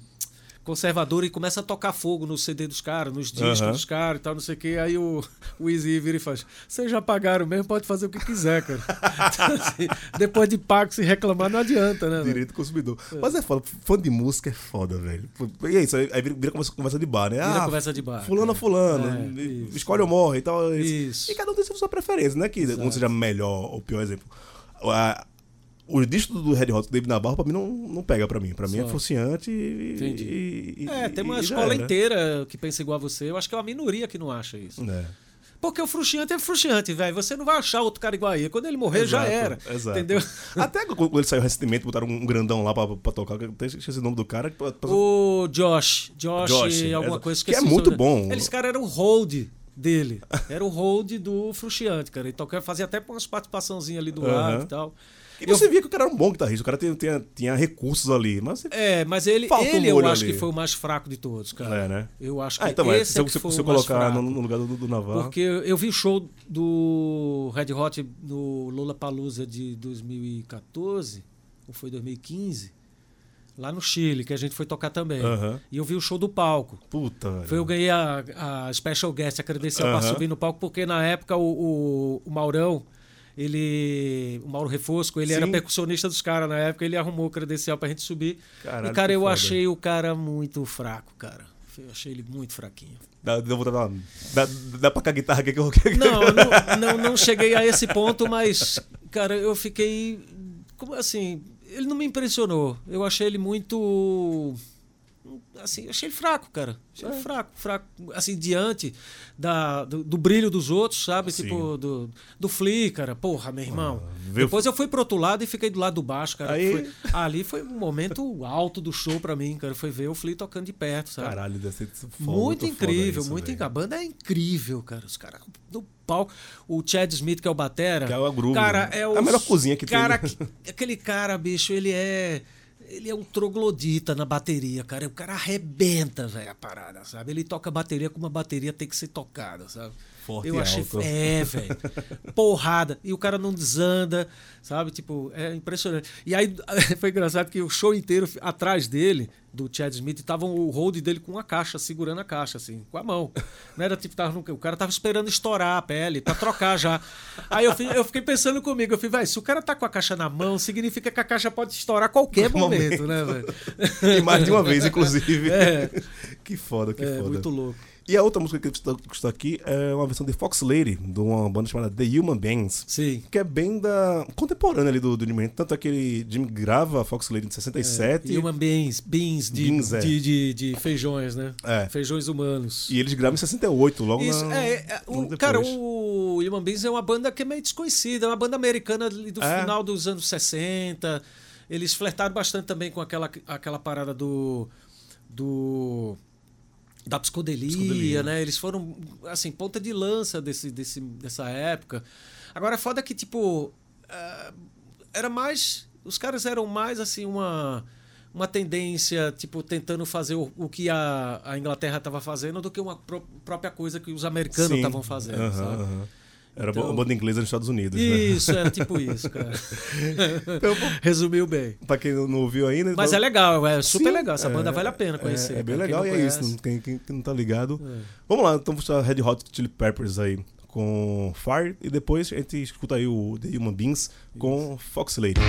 conservadora e começa a tocar fogo no CD dos caras, nos discos Aham. dos caras e tal, não sei o que, aí o, o Easy vira e faz, vocês já pagaram mesmo, pode fazer o que quiser, cara. Então, assim, depois de pago, se reclamar, não adianta, né? Direito do consumidor. Mas é foda, fã de música é foda, velho. E é isso, aí vira, vira conversa, conversa de bar, né? Vira ah, conversa de bar, Fulano, é. fulano. É, e- isso. escolhe ou morre e tal. Isso. E cada um tem sua preferência, né? Que um seja melhor ou pior exemplo. A- o disco do Red Hot do David Navarro, pra mim, não, não pega pra mim. Pra mim é Só. fruciante e. Entendi. e- e- É, tem uma e já escola era. inteira que pensa igual a você. Eu acho que é uma minoria que não acha isso. É. Porque o frustrante é frustrante, velho. Você não vai achar outro cara igual a ele. Quando ele morrer, já Exato, era. exato. Entendeu? Até quando ele saiu recentemente, botaram um grandão lá pra, pra tocar. Eu até esqueci o nome do cara. pra- pra- O Josh. Josh, Josh, alguma exa- coisa. que é muito bom. Esse cara era o hold dele. Era o hold do frustrante, cara. Então eu fazia até umas participaçãozinhas ali do lado Aham. e tal. E você via que o cara era um bom guitarrista, o cara tinha, tinha, tinha recursos ali, mas... É, mas ele, ele eu acho ali. que foi o mais fraco de todos, cara. É, né? Eu acho que Ah, então, esse se é eu, se, foi se eu colocar no, no lugar do, do Navarro... Porque eu vi o show do Red Hot no Lollapalooza de 2014, ou foi 2015, lá no Chile, que a gente foi tocar também. Aham. E eu vi o show do palco. Puta, velho. Foi eu ganhei a, a Special Guest, a credencial Aham. para subir no palco, porque na época o, o, o Maurão, ele. O Mauro Refosco, ele era Sim. percussionista dos caras na época, ele arrumou o credencial pra gente subir. Caralho, e, cara, eu foda. achei o cara muito fraco, cara. Eu achei ele muito fraquinho. Dá, dá, dá, dá pra cá a guitarra aqui que eu... Não, eu não, não, não cheguei a esse ponto, mas, cara, eu fiquei. Como assim? Ele não me impressionou. Eu achei ele muito. Assim, eu achei ele fraco, cara. Achei É. ele fraco, fraco. Assim, diante da, do, do brilho dos outros, sabe? Sim. Tipo, do, do Flea, cara. Porra, meu irmão. viu? Depois eu fui pro outro lado e fiquei do lado do baixo, cara. Aí- Foi- ali foi um momento alto do show pra mim, cara. Foi ver o Flea tocando de perto, sabe? Caralho, deve ser foda, Muito foda incrível, isso, muito velho. incrível. A banda é incrível, cara. Os caras no palco. O Chad Smith, que é o Batera. Que é o groove, Cara, né? é É o. a melhor cozinha que tem, cara, né? que- Aquele cara, bicho, ele é. Ele é um troglodita na bateria, cara. O cara arrebenta, velho, a parada, sabe? Ele toca bateria como uma bateria tem que ser tocada, sabe? Forte Eu achei. alto. É, velho. Porrada. E o cara não desanda, sabe? Tipo, é impressionante. E aí foi engraçado que o show inteiro, atrás dele, do Chad Smith, tava o hold dele com uma caixa, segurando a caixa, assim, com a mão. Não era tipo, tava no- o cara tava esperando estourar a pele pra trocar já. Aí eu, eu fiquei pensando comigo, eu falei, vai, se o cara tá com a caixa na mão, significa que a caixa pode estourar a qualquer momento, né, velho? E mais de uma vez, inclusive. É. Que foda, que É, foda. muito louco. E a outra música que está, aqui é uma versão de Fox Lady, de uma banda chamada The Human Beings. Sim. Que é bem da. contemporânea ali do, do Jimmy. Tanto é que ele Jimmy grava Fox Lady em 67. E uma beans, beans, de, Beans, é. de, de, de feijões, né? É. Feijões humanos. E eles gravam em 68, logo Isso, na, é, é, o, cara, o Human Beings é uma banda que é meio desconhecida, é uma banda americana do É. final dos anos 60. Eles flertaram bastante também com aquela, aquela parada do. do da psicodelia, Psicodelia. né? Eles foram, assim, ponta de lança desse, desse, dessa época. Agora, é foda que, tipo, ah, era mais. Os caras eram mais, assim, uma. Uma tendência, tipo, tentando fazer o, o que a, a Inglaterra estava fazendo do que uma pró- própria coisa que os americanos estavam fazendo, sabe? Era Então- uma banda inglesa nos Estados Unidos, né? Isso, era tipo isso, cara. Resumiu bem. Pra quem não ouviu ainda. Mas então- é legal, é super Sim, legal. Essa é, banda vale a pena é- conhecer. É, bem cara. Quem legal e é isso. quem, quem- quem não tá ligado. É. Vamos lá, então vamos Red Hot Chili Peppers aí com Fire e depois a gente escuta aí o The Human Beings com Fox Lady.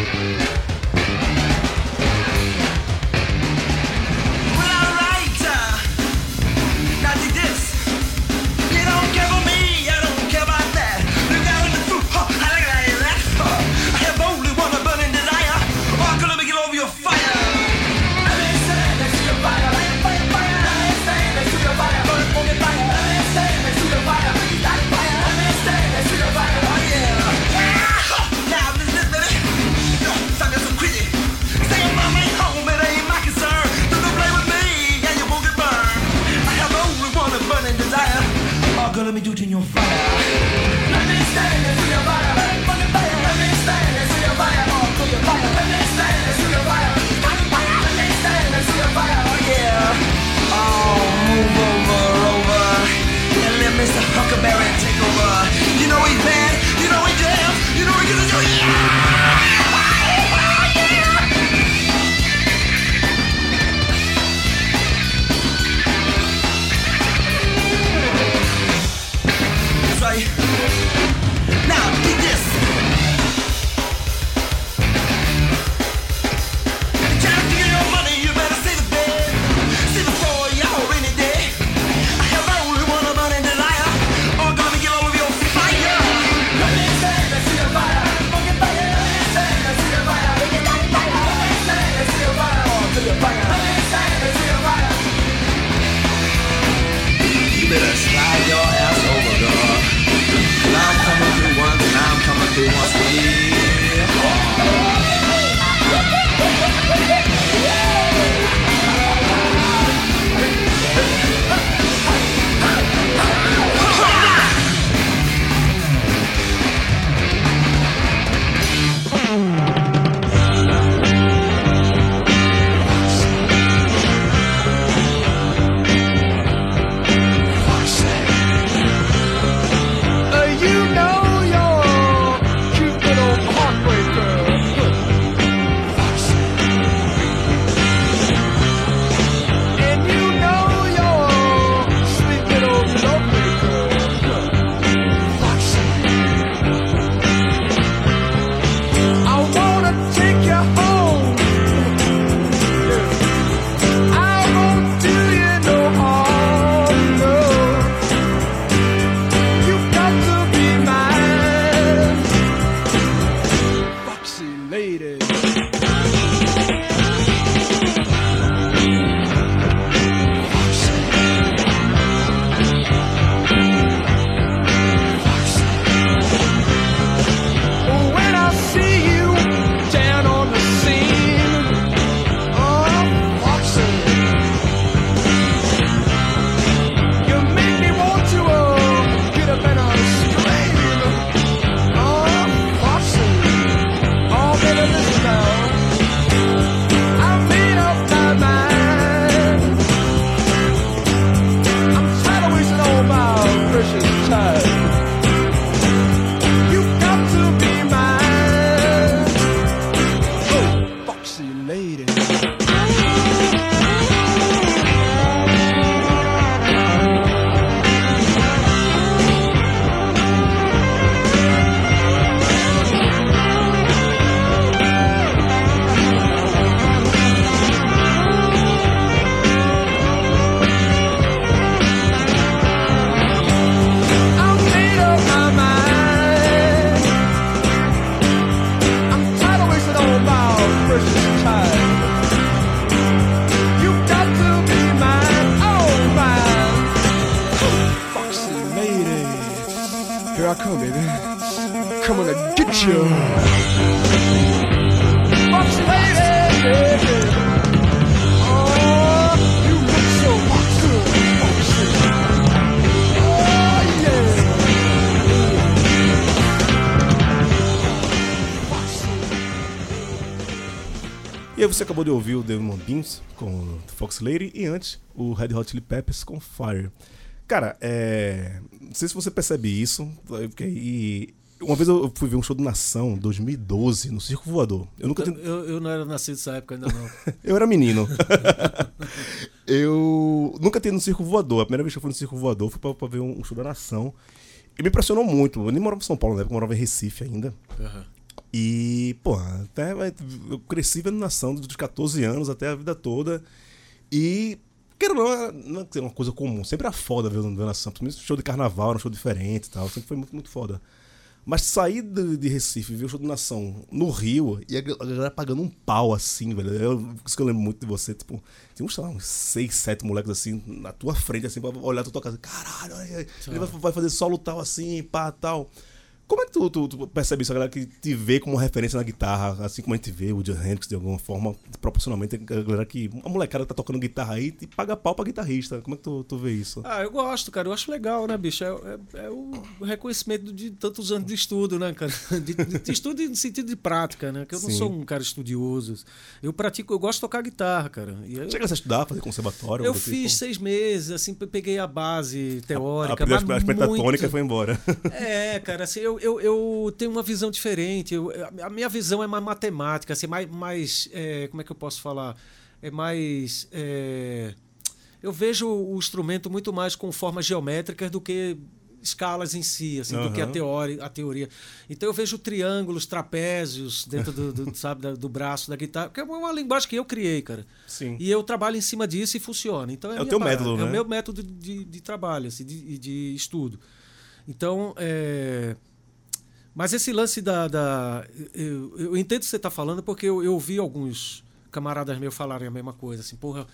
Você acabou de ouvir o Demon Beans com Fox Lady e antes o Red Hot Chili Peppers com Fire. Cara, é... não sei se você percebe isso, porque aí... Uma vez eu fui ver um show do Nação, 2012, no Circo Voador. Eu nunca tinha... Eu, eu não era nascido nessa época ainda não. Eu era menino. eu nunca tinha no Circo Voador. A primeira vez que eu fui no Circo Voador foi pra, pra ver um, um show da Nação. E me impressionou muito. Eu nem morava em São Paulo na época, eu morava em Recife ainda. Aham. E, pô, até eu cresci vendo nação dos 14 anos até a vida toda. E, quero não, é- não é uma coisa comum. Sempre era foda ver nação. Principalmente show de carnaval, um show diferente e tal. Sempre foi muito, muito foda. Mas sair de, de Recife, ver o show do Nação no Rio e a gal- a galera pagando um pau assim, velho. Eu, isso que eu lembro muito de você, tipo, tinha uns, sei lá, uns seis, sete moleques assim na tua frente, assim, pra olhar tu tocar assim, caralho, ele vai, vai fazer solo tal assim, pá, tal. Como é que tu, tu- tu percebe isso, a galera que te vê como referência na guitarra, assim como a gente vê o John Hendrix de alguma forma, proporcionalmente, a galera que. A molecada que tá tocando guitarra aí e paga pau pra guitarrista. Como é que tu, tu vê isso? Ah, eu gosto, cara. Eu acho legal, né, bicho? É, é- é o reconhecimento de tantos anos de estudo, né, cara? De, de- de estudo no sentido de prática, né? Que eu não Sim. sou um cara estudioso. Eu pratico, eu gosto de tocar guitarra, cara. E eu, Chega a estudar, fazer conservatório? eu fiz tipo? seis meses, assim, pe- peguei a base teórica. As, mas as pentatônicas muito- e foi embora. É, cara, assim, eu, eu, eu tenho uma visão diferente. Eu- a minha visão é mais matemática, assim, mais. mais é, como é que eu posso falar? É mais. é, eu vejo o instrumento muito mais com formas geométricas do que escalas em si, assim, do que a teoria, a teoria. Então eu vejo triângulos, trapézios dentro do, do, sabe, do braço da guitarra, que é uma linguagem que eu criei, cara. Sim. E eu trabalho em cima disso e funciona. Então é, É o teu parada, método, É né? o meu método de, de trabalho, assim, de, de estudo. Então, é... mas esse lance da. da- eu, eu entendo o que você está falando, porque eu, eu ouvi alguns camaradas meus falarem a mesma coisa, assim, porra.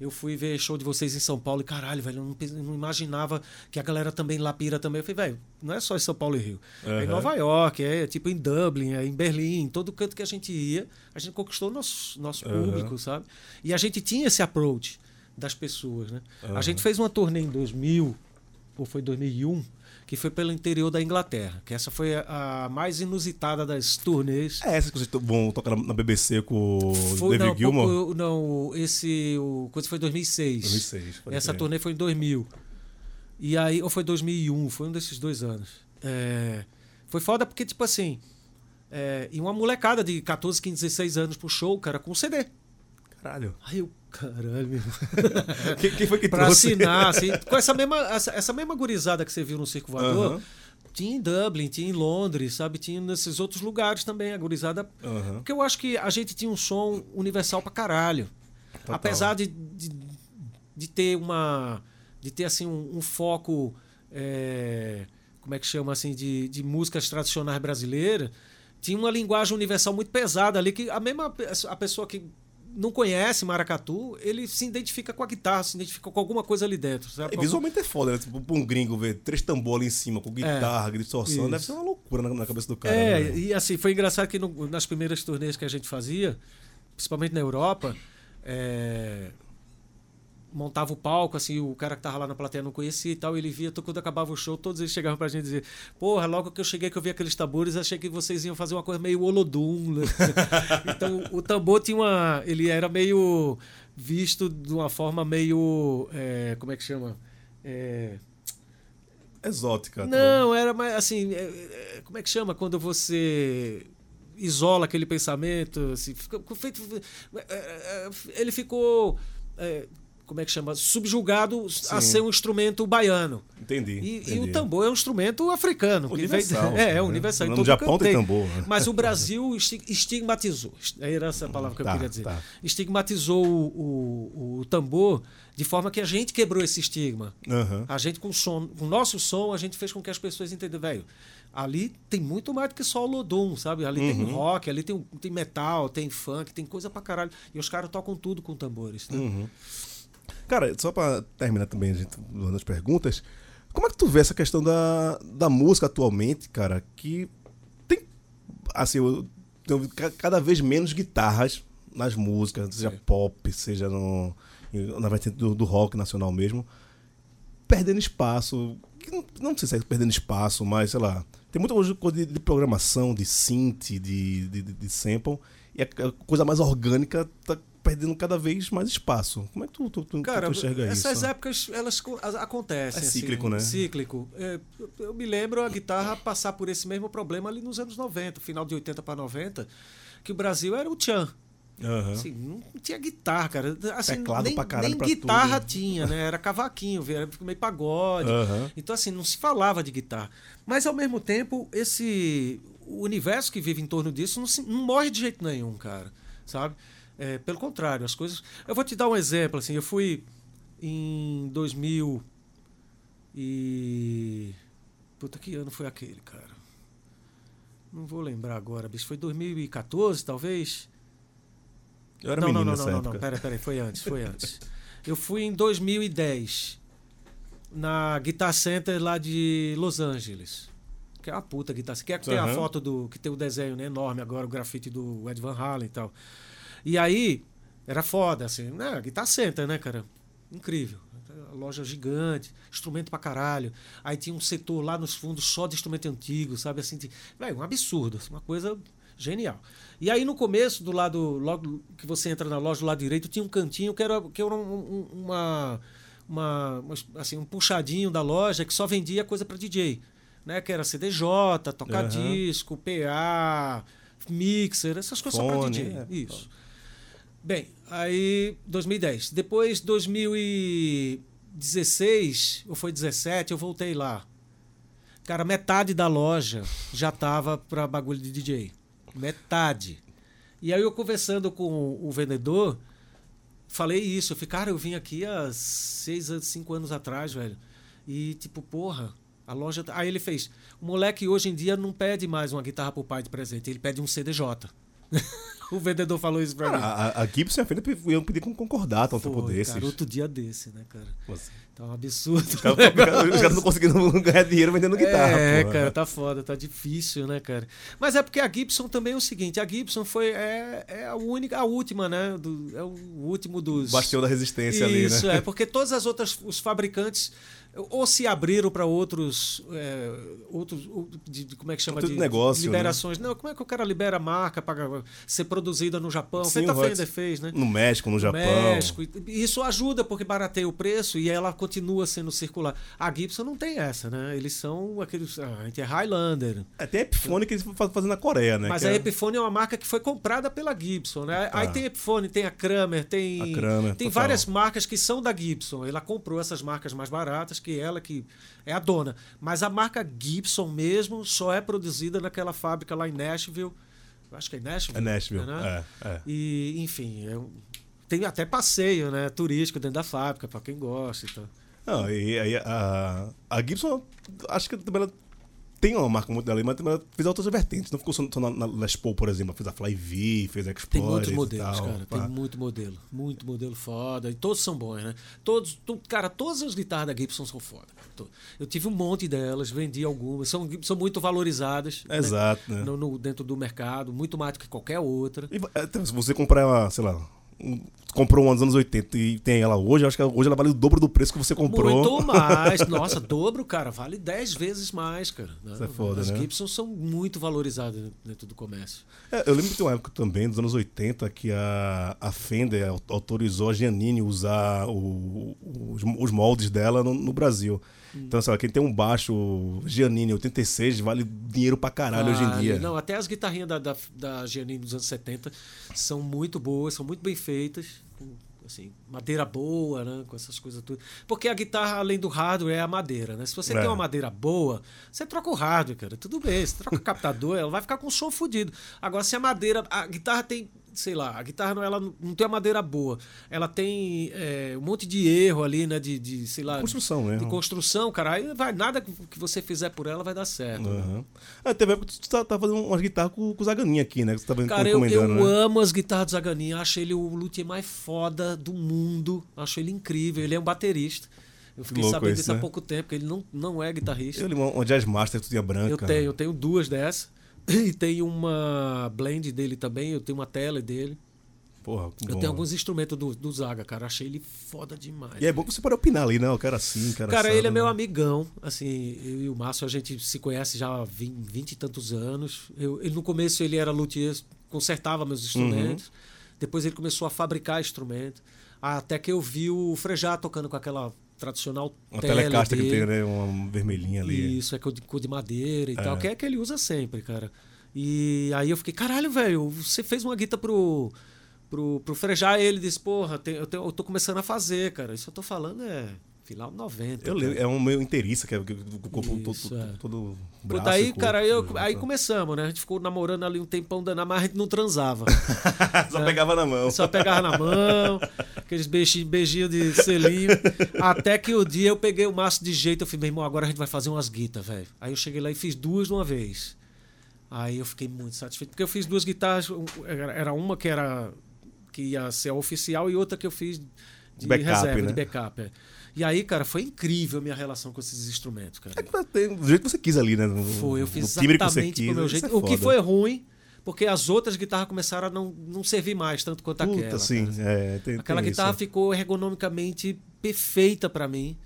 Eu fui ver show de vocês em São Paulo e caralho, velho, eu não, não imaginava que a galera também lá pira também. Eu falei, velho, não é só em São Paulo e Rio. É em. Nova York, é tipo em Dublin, é em Berlim, em todo canto que a gente ia, a gente conquistou nosso, nosso Aham. público, sabe? E a gente tinha esse approach das pessoas, né? Aham. A gente fez uma turnê em 2000, ou foi 2001, que foi pelo interior da Inglaterra, que essa foi a, a mais inusitada das turnês. É essa que vocês vão tocar na, BBC com o Foi, David não, Gilmour? pouco- não, esse o coisa foi 2006. 2006, pode Essa crer. turnê foi em 2000. E aí ou foi 2001, foi um desses dois anos. É, foi foda porque tipo assim, é, e uma molecada de 14, 15, 16 anos pro show, cara, com CD. Caralho. Aí eu, caralho, meu. Quem, quem foi que pra trouxe? assinar, assim, com essa mesma, essa, essa mesma gurizada que você viu no Circo Voador, Aham. tinha em Dublin, tinha em Londres, sabe? Tinha nesses outros lugares também, a gurizada. Aham. Porque eu acho que a gente tinha um som universal pra caralho. Total. Apesar de, de, de ter uma. de ter assim um, um foco. é, como é que chama assim? De, de músicas tradicionais brasileiras, tinha uma linguagem universal muito pesada ali, que a mesma a pessoa que não conhece maracatu, ele se identifica com a guitarra, se identifica com alguma coisa ali dentro. Sabe? É, visualmente é foda, né? Tipo, pra um gringo ver três tambores ali em cima, com guitarra, distorção, isso. deve ser uma loucura na, na cabeça do cara. É, né, e assim, foi engraçado que no- nas primeiras turnês que a gente fazia, principalmente na Europa, é, montava o palco, assim, o cara que tava lá na plateia não conhecia e tal, ele via, quando acabava o show, todos eles chegavam pra gente dizer, porra, logo que eu cheguei que eu vi aqueles tambores, achei que vocês iam fazer uma coisa meio Olodum, então, o tambor tinha uma, ele era meio visto de uma forma meio, é, como é que chama? É, Exótica. tá não, era mais assim. é, como é que chama quando você isola aquele pensamento. Assim, fica, feito, ele ficou. É, como é que chama? Subjugado Sim. a ser um instrumento baiano. Entendi, e, entendi. e, o tambor é um instrumento africano. Universal. Vem, é, é universal. No Japão tem tambor. Né? Mas o Brasil estigmatizou. Era essa palavra que eu tá, queria dizer. Tá. Estigmatizou o, o, o, tambor de forma que a gente quebrou esse estigma. Uhum. A gente, com o som, com o nosso som, a gente fez com que as pessoas entendam, velho. Ali tem muito mais do que só o Lodum, sabe? Ali uhum. tem rock, ali tem, tem metal, tem funk, tem coisa pra caralho. E os caras tocam tudo com tambores. Né? Uhum. Cara, só para terminar também a gente dando as perguntas, como é que tu vê essa questão da, da música atualmente, cara, que tem assim, eu, tenho cada vez menos guitarras nas músicas, seja pop, seja no na vertente do, do, rock nacional mesmo, perdendo espaço. Não, não sei se é perdendo espaço, mas sei lá. Tem muita coisa de, de programação, de synth, de, de, de sample, e a coisa mais orgânica tá perdendo cada vez mais espaço. Como é que tu, tu, tu, Cara, tu enxerga essas isso? Essas épocas, elas acontecem. É cíclico, assim, né? Cíclico. É, eu me lembro a guitarra passar por esse mesmo problema ali nos anos 90, final de 80 para 90, que o Brasil era o tchan. Uhum. Assim, não tinha guitarra, cara. Assim, Teclado nem, pra caralho nem guitarra tudo. tinha, né? Era cavaquinho, era meio pagode. Uhum. Então, assim, não se falava de guitarra. Mas, ao mesmo tempo, esse o universo que vive em torno disso não, se, não morre de jeito nenhum, cara. Sabe? É, pelo contrário, as coisas. Eu vou te dar um exemplo, assim, eu fui em 2000 e. Puta, que ano foi aquele, cara? Não vou lembrar agora, bicho. Foi 2014, talvez? Eu era não, menino não, nessa não, não, não, pera, pera, foi antes, foi antes. Eu fui em 2010 na Guitar Center lá de Los Angeles. Que é uma puta Guitar Center. Que é que tem a Uhum. foto do. que tem o desenho né, enorme agora, o grafite do Ed Van Halen e tal. E aí, era foda, assim, né? Guitar Center, né, cara? Incrível. Loja gigante, instrumento pra caralho. Aí tinha um setor lá nos fundos só de instrumento antigo, sabe? Assim, de, velho, um absurdo, assim, uma coisa genial. E aí no começo, do lado, logo que você entra na loja do lado direito, tinha um cantinho que era, que era um- um- uma, uma, assim, um puxadinho da loja que só vendia coisa para DJ. Né? Que era CDJ, toca-disco, PA, mixer, essas coisas só para Fone, DJ. é. Isso. Bem, aí 2010. Depois 2016, ou foi 17, eu voltei lá. Cara, metade da loja já tava para bagulho de DJ. Metade. E aí eu conversando com o vendedor, falei isso. Eu falei, cara, eu vim aqui há seis, cinco anos atrás, velho. E tipo, porra, a loja. tá- Aí ele fez. O moleque hoje em dia não pede mais uma guitarra pro pai de presente, ele pede um CDJ. o vendedor falou isso pra Cara, mim. a, a Gibson e a Fender iam pedir com concordata um tempo Foi, desses. cara, outro dia desse, né, cara? Nossa. Tá um absurdo. Os caras caras não conseguindo ganhar dinheiro vendendo guitarra. É, pô. cara, tá foda, tá difícil, né, cara? Mas é porque a Gibson também é o seguinte, a Gibson foi é, é a única, a última, né? Do, é o último dos Bastião da resistência ali, né? Isso é, porque todas as outras os fabricantes ou se abriram para outros é, outros de, de- como é que chama Outro de negócio, né? liberações. Não, como é que o cara libera a marca para ser produzida no Japão? Sim, Feita. Fender fez, né? No México, no Japão. México. Isso ajuda porque barateia o preço e ela continua sendo circular. A Gibson não tem essa, né? Eles são aqueles. ah, A gente é Highlander. É, tem a Epiphone que eles faz- fazem na Coreia, né? Mas que a é- Epiphone é uma marca que foi comprada pela Gibson, né? Tá. Aí tem a Epiphone, tem a Kramer, tem. A Kramer, tem total. várias marcas que são da Gibson. Ela comprou essas marcas mais baratas, que ela que é a dona. Mas a marca Gibson mesmo só é produzida naquela fábrica lá em Nashville. Acho que é Nashville. É Nashville. né? É, é. E, enfim, é tem até passeio, né? Turístico dentro da fábrica, para quem gosta e tal. Não, e aí a, a Gibson, acho que também ela tem uma marca muito dela, mas fez outras vertentes. Não ficou só, só na, na Les Paul, por exemplo. Fez a Fly V, fez a Explorer Tem muitos modelos, tal, cara. pá. Tem muito modelo. Muito modelo foda. E todos são bons, né? Todos, tu- cara, todas as guitarras da Gibson são foda. Eu tive um monte delas, vendi algumas. São, são muito valorizadas. né? Exato, né? No, no- dentro do mercado, muito mais do que qualquer outra. E, até se você comprar, sei lá, comprou uma nos anos 80 e tem ela hoje, acho que hoje ela vale o dobro do preço que você comprou. Muito mais. Nossa, dobro, cara. Vale 10 vezes mais, cara. Isso é foda, As né? Gibson são muito valorizadas dentro do comércio. É, eu lembro que tem uma época também, dos anos 80, que a, a Fender au- autorizou a Giannini usar o- os, os moldes dela no, no Brasil. Então, sei lá, quem tem um baixo Giannini 86 vale dinheiro pra caralho hoje em dia. Não, até as guitarrinhas da, da, da Giannini dos anos 70 são muito boas, são muito bem feitas. Assim, madeira boa, né? Com essas coisas tudo. Porque a guitarra, além do hardware, é a madeira, né? Se você É. tem uma madeira boa, você troca o hardware, cara. Tudo bem. Você troca o captador, ela vai ficar com um som fodido. Agora, se a madeira. A guitarra tem. Sei lá, a guitarra não, ela não tem uma madeira boa. Ela tem é, um monte de erro ali, né? De, de sei lá. Construção mesmo. De construção, cara. Aí vai, nada que você fizer por ela vai dar certo. né? Aham. Ah, teve época que tu tá, tá fazendo umas guitarras com, com o Zaganinha aqui, né? Que você tava Cara, eu, eu né? amo as guitarras do Zaganinha. Acho ele o luthier mais foda do mundo. Acho ele incrível. Ele é um baterista. Eu fiquei Louco sabendo isso, disso há né? pouco tempo, que ele não, não é guitarrista. Eu li uma, uma Jazz Master que tu tinha branca. Eu tenho, eu tenho duas dessas. E tenho uma blend dele também, eu tenho uma tela dele. Porra, que Eu bom. tenho alguns instrumentos do, do Zaga, cara. Achei ele foda demais. E é bom que você pode opinar ali, né? O cara assim, o cara Cara, assado, ele é meu né? amigão. Assim, eu e o Márcio, a gente se conhece já há 20, 20 e tantos anos. Eu, ele, no começo ele era luthier, consertava meus instrumentos. Depois ele começou a fabricar instrumentos. Até que eu vi o Frejá tocando com aquela tradicional Uma tele telecaster que tem, né? Uma vermelhinha ali. Isso, é cor de, cor de madeira e É. tal, que é que ele usa sempre, cara. E aí eu fiquei, caralho, velho, você fez uma guita pro, pro, pro Frejá e ele disse, porra, tem- eu, tenho- eu tô começando a fazer, cara. Isso eu tô falando é final 90. Eu lembro, é um meio inteiriça, que é o corpo Isso, todo, é. todo Pô, braço. daí, corpo, cara, eu, aí junto. começamos, né? A gente ficou namorando ali um tempão danado, mas a gente não transava. Só pegava na mão. Só pegava na mão, aqueles beijinhos, beijinhos de selinho. Até que o dia eu peguei o maço de jeito, eu falei, meu irmão, agora a gente vai fazer umas guitas, velho. Aí eu cheguei lá e fiz duas de uma vez. Aí eu fiquei muito satisfeito, porque eu fiz duas guitarras, era era uma que era que ia ser a oficial e outra que eu fiz de Backup, reserva, né? de backup. é. E aí, cara, foi incrível a minha relação com esses instrumentos, cara. É que do jeito que você quis ali, né? No, Foi, eu fiz timbre que exatamente quis, meu jeito. é o que foi ruim, porque as outras guitarras começaram a não, não servir mais tanto quanto Puta, aquela. sim. É, tem, Aquela tem guitarra isso. ficou ergonomicamente perfeita pra mim.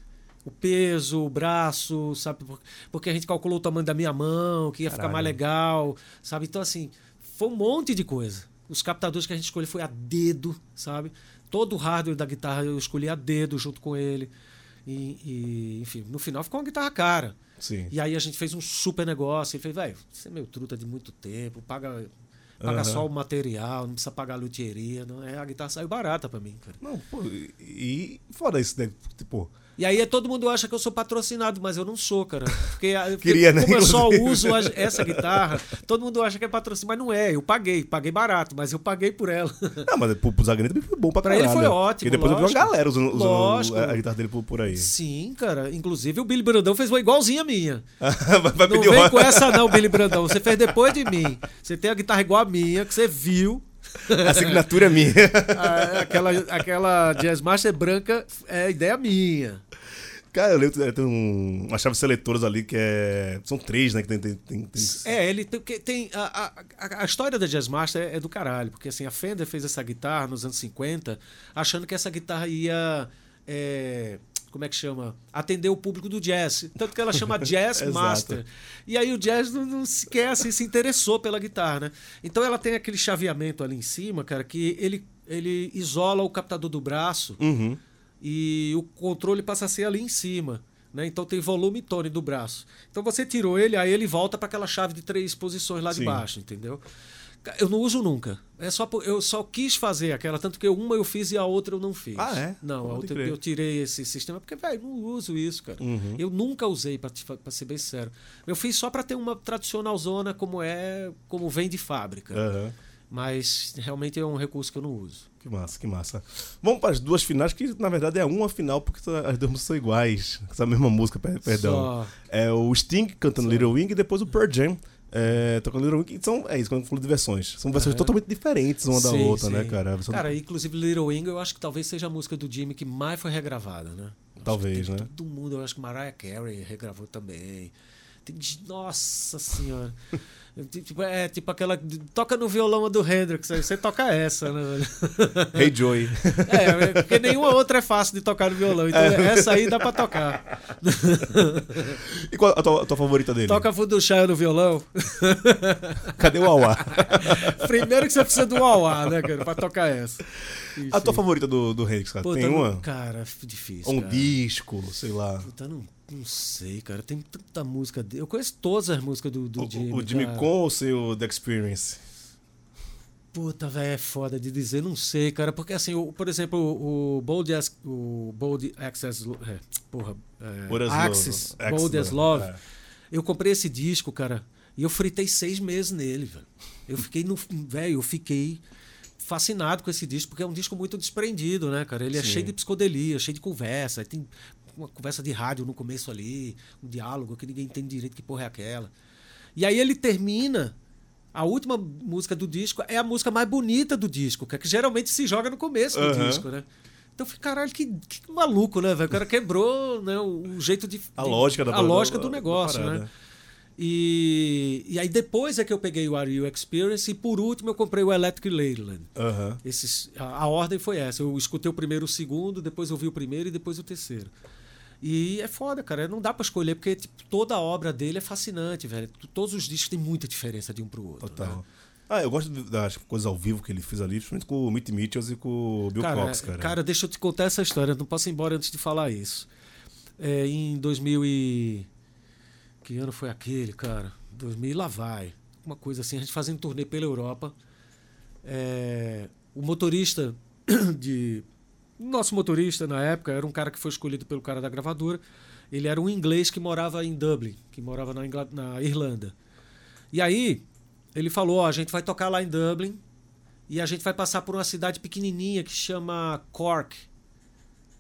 O peso, o braço, sabe? Por- Porque a gente calculou o tamanho da minha mão, que ia ficar Caralho. mais legal, sabe? Então, assim, foi um monte de coisa. Os captadores que a gente escolheu foi a dedo, sabe? Todo o hardware da guitarra eu escolhi a dedo junto com ele. E, e, enfim, no final ficou uma guitarra cara. Sim. E aí a gente fez um super negócio. Ele fez, velho, você é meu truta de muito tempo, paga, paga Aham. só o material, não precisa pagar a luthieria. Não. É, a guitarra saiu barata pra mim, cara. Não, pô, e, e fora isso, né? Tipo, E aí todo mundo acha que eu sou patrocinado, mas eu não sou, cara. Porque, porque Queria, né, como eu só uso essa guitarra, todo mundo acha que é patrocínio, mas não é. Eu paguei, paguei barato, mas eu paguei por ela. não, mas pro, pro também foi bom pra Pra ele caralho. foi ótimo, E depois eu vi uma lógico. galera usando, usando Lógico. a, guitarra dele por, por aí. Sim, cara. Inclusive o Billy Brandão fez uma igualzinha a minha. Não vem com essa não, Billy Brandão. Você fez depois de mim. Você tem a guitarra igual a minha, que você viu. A assinatura é minha. Ah, aquela, aquela Jazz Master branca é ideia minha. Cara, eu lembro que tem um, umas chaves seletoras ali que é. São três, né? Que tem. tem, tem, tem- É, ele tem, tem a, a, a- a história da Jazz Master é, é do caralho, porque assim, a Fender fez essa guitarra nos anos 50, achando que essa guitarra ia é, como é que chama? Atender o público do jazz. Tanto que ela chama Jazz. Master. E aí o jazz não, não sequer assim, se interessou pela guitarra, né? Então ela tem aquele chaveamento ali em cima, cara, que ele, ele isola o captador do braço Uhum. e o controle passa a ser ali em cima. Né? Então tem volume e tone do braço. Então você tirou ele, aí ele volta para aquela chave de três posições lá de Sim. baixo, entendeu? Eu não uso nunca. É só eu só quis fazer aquela, tanto que uma eu fiz e a outra eu não fiz. Ah, é? Não, a Pode outra crer. eu tirei esse sistema porque, velho, não uso isso, cara. Uhum. Eu nunca usei, pra ser bem sincero. Eu fiz só para ter uma tradicional zona como é, como vem de fábrica. Aham. Mas realmente é um recurso que eu não uso. Que massa, que massa. Vamos para as duas finais, que na verdade é uma final, porque as duas são iguais. Essa mesma música, per- perdão. Só- É o Sting cantando Só. Little Wing e depois o Pearl Jam é, tocando Little Wing. São, é isso, quando eu falo de versões. São versões Aham. totalmente diferentes uma da Sim, outra, né, sim. cara? A versão- Cara, inclusive Little Wing eu acho que talvez seja a música do Jimmy que mais foi regravada, né? Eu Talvez, né? Todo mundo, eu acho que Mariah Carey regravou também. Nossa senhora. Tipo, é tipo aquela. Toca no violão do Hendrix, aí você toca essa, né, velho? Hey Joey. É, porque nenhuma outra é fácil de tocar no violão. Então essa aí dá pra tocar. E qual a tua, a tua favorita dele? Toca Child no violão. Cadê o Auá? Primeiro que você precisa do auá, né, cara, pra tocar essa. Isso A tua favorita do, do Hendrix, cara? Tem uma? Cara, f- difícil. Um cara. disco, sei lá. Puta, não, não sei, cara. Tem tanta música dele. Eu conheço todas as músicas do, do O- Jimmy. o Jimmy cara. Com ou sei o The Experience? Puta, velho, é foda de dizer, não sei, cara. Porque assim, o- por exemplo, o, Bold as, o Bold Access. É, porra. É, Love? Bold as Love. é. Eu comprei esse disco, cara, e eu fritei seis meses nele, velho. Eu fiquei no. Velho, eu fiquei fascinado com esse disco, porque é um disco muito desprendido, né, cara? Ele é Sim. cheio de psicodelia, cheio de conversa. Tem uma conversa de rádio no começo ali, um diálogo que ninguém entende direito que porra é aquela. E aí ele termina. A última música do disco é a música mais bonita do disco, que, é que geralmente se joga no começo do Aham. disco, né? Então eu falei, caralho, que, que maluco, né, velho? O cara quebrou né, o, o jeito de. A lógica da A lógica do negócio, parada. né? E, e aí depois é que eu peguei o Are You Experience e por último eu comprei o Electric Ladyland. Aham. Esses, a, a ordem foi essa. Eu escutei o primeiro, o segundo, depois eu vi o primeiro e depois o terceiro. E é foda, cara. Não dá pra escolher, porque tipo, toda a obra dele é fascinante, velho. Todos os discos têm muita diferença de um pro outro. Total. né? Ah, eu gosto das coisas ao vivo que ele fez ali, principalmente com o Mitch Mitchells e com o Bill cara, Cox, cara. cara, deixa eu te contar essa história. Não posso ir embora antes de falar isso. É, em 2000 e... Que ano foi aquele, cara? 2000 e lá vai. Uma coisa assim, a gente fazendo turnê pela Europa. É, o motorista de... Nosso motorista, na época, era um cara que foi escolhido pelo cara da gravadora. Ele era um inglês que morava em Dublin, que morava na, Ingla- na Irlanda. E aí, ele falou, ó, a gente vai tocar lá em Dublin, e a gente vai passar por uma cidade pequenininha que chama Cork.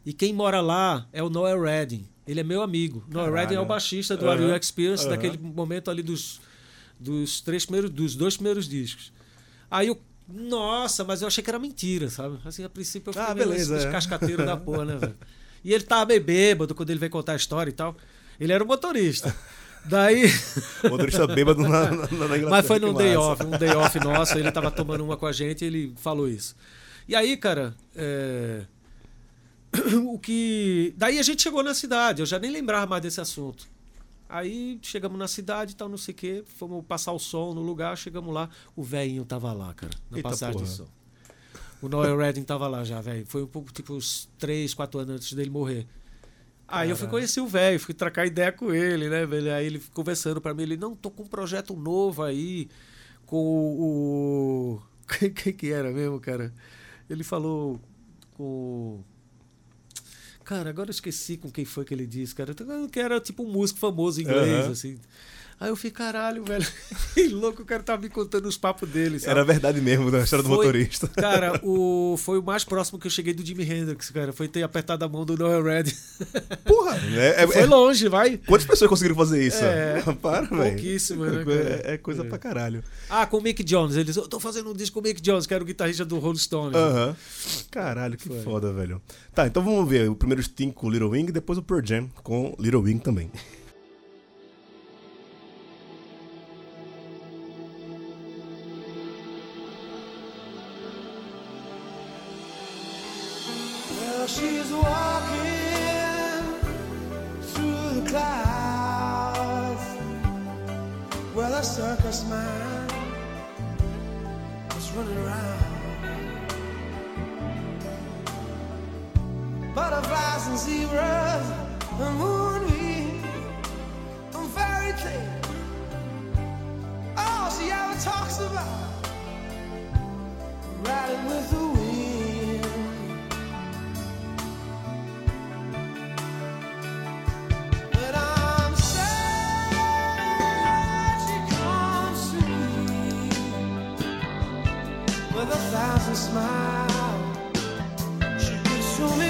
E quem mora lá é o Noel Redding. Ele é meu amigo. Noel Caralho. Redding é o baixista do Are You Experience, aham. daquele momento ali dos, dos três primeiros, dos dois primeiros discos. Aí eu, nossa, mas eu achei que era mentira, sabe? Assim, a princípio eu fiquei Ah, meio beleza, esse- é. esse cascateiro da porra, né, velho? E ele tava meio bêbado quando ele veio contar a história e tal. Ele era o motorista. Daí. O motorista bêbado na, na, na Inglaterra. Mas foi que num day massa. off, um day off nosso, ele tava tomando uma com a gente e ele falou isso. E aí, cara, é, o que. Daí a gente chegou na cidade, eu já nem lembrava mais desse assunto. Aí chegamos na cidade e tal, não sei o quê, fomos passar o som no lugar, chegamos lá, o velhinho tava lá, cara, na Eita passagem porra. de som. O Noel Redding tava lá já, velho. Foi um pouco, tipo, uns 3, 4 anos antes dele morrer. Aí eu fui conhecer o velho, fui trocar ideia com ele, né, velho? Aí ele conversando pra mim, ele, não, tô com um projeto novo aí, com o. o- quem que era mesmo, cara? Ele falou com. Cara, agora eu esqueci com quem foi que ele disse, cara. Que era tipo um músico famoso inglês, Aham. assim. Aí eu fiquei, caralho, velho. Que louco, o cara tava me contando os papos dele, sabe? Era verdade mesmo da história do Foi- motorista. Cara, o, foi o mais próximo que eu cheguei do Jimi Hendrix, cara. Foi ter apertado a mão do Noel Red. Porra! É, é- Foi é- longe, vai. Quantas pessoas conseguiram fazer isso? É. Para, velho. Pouquíssimo, né, É coisa- cara? É, coisa É. pra caralho. Ah, com o Mick Jones. Eles, eu tô fazendo um disco com o Mick Jones, que era o guitarrista do Rolling Stones. Aham. Caralho, que Foi. foda, velho. Tá, então vamos ver o primeiro Sting com Little Wing e depois o Pearl Jam com Little Wing também. Circus man is running around. Butterflies and zebras, and moonbeams, and fairy tales. All she ever talks about, riding with the wind. A thousand smiles. She can show me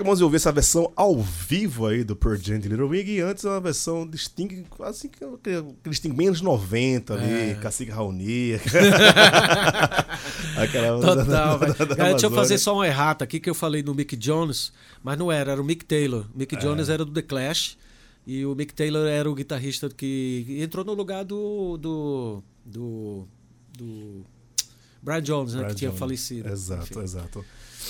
acabamos de ouvir essa versão ao vivo aí do Pearl Jam de Little Wig. E antes uma versão de Sting, quase que aquele Sting menos 90 ali, É. Cacique Raoni. Aquela Total, da- da Cara, deixa eu fazer só um errata aqui que eu falei no Mick Jones, mas não era, era o Mick Taylor. Mick É. Jones era do The Clash e o Mick Taylor era o guitarrista que entrou no lugar do do do, do Brian Jones, né, Brian que tinha Jones. falecido. Exato, Enfim. exato.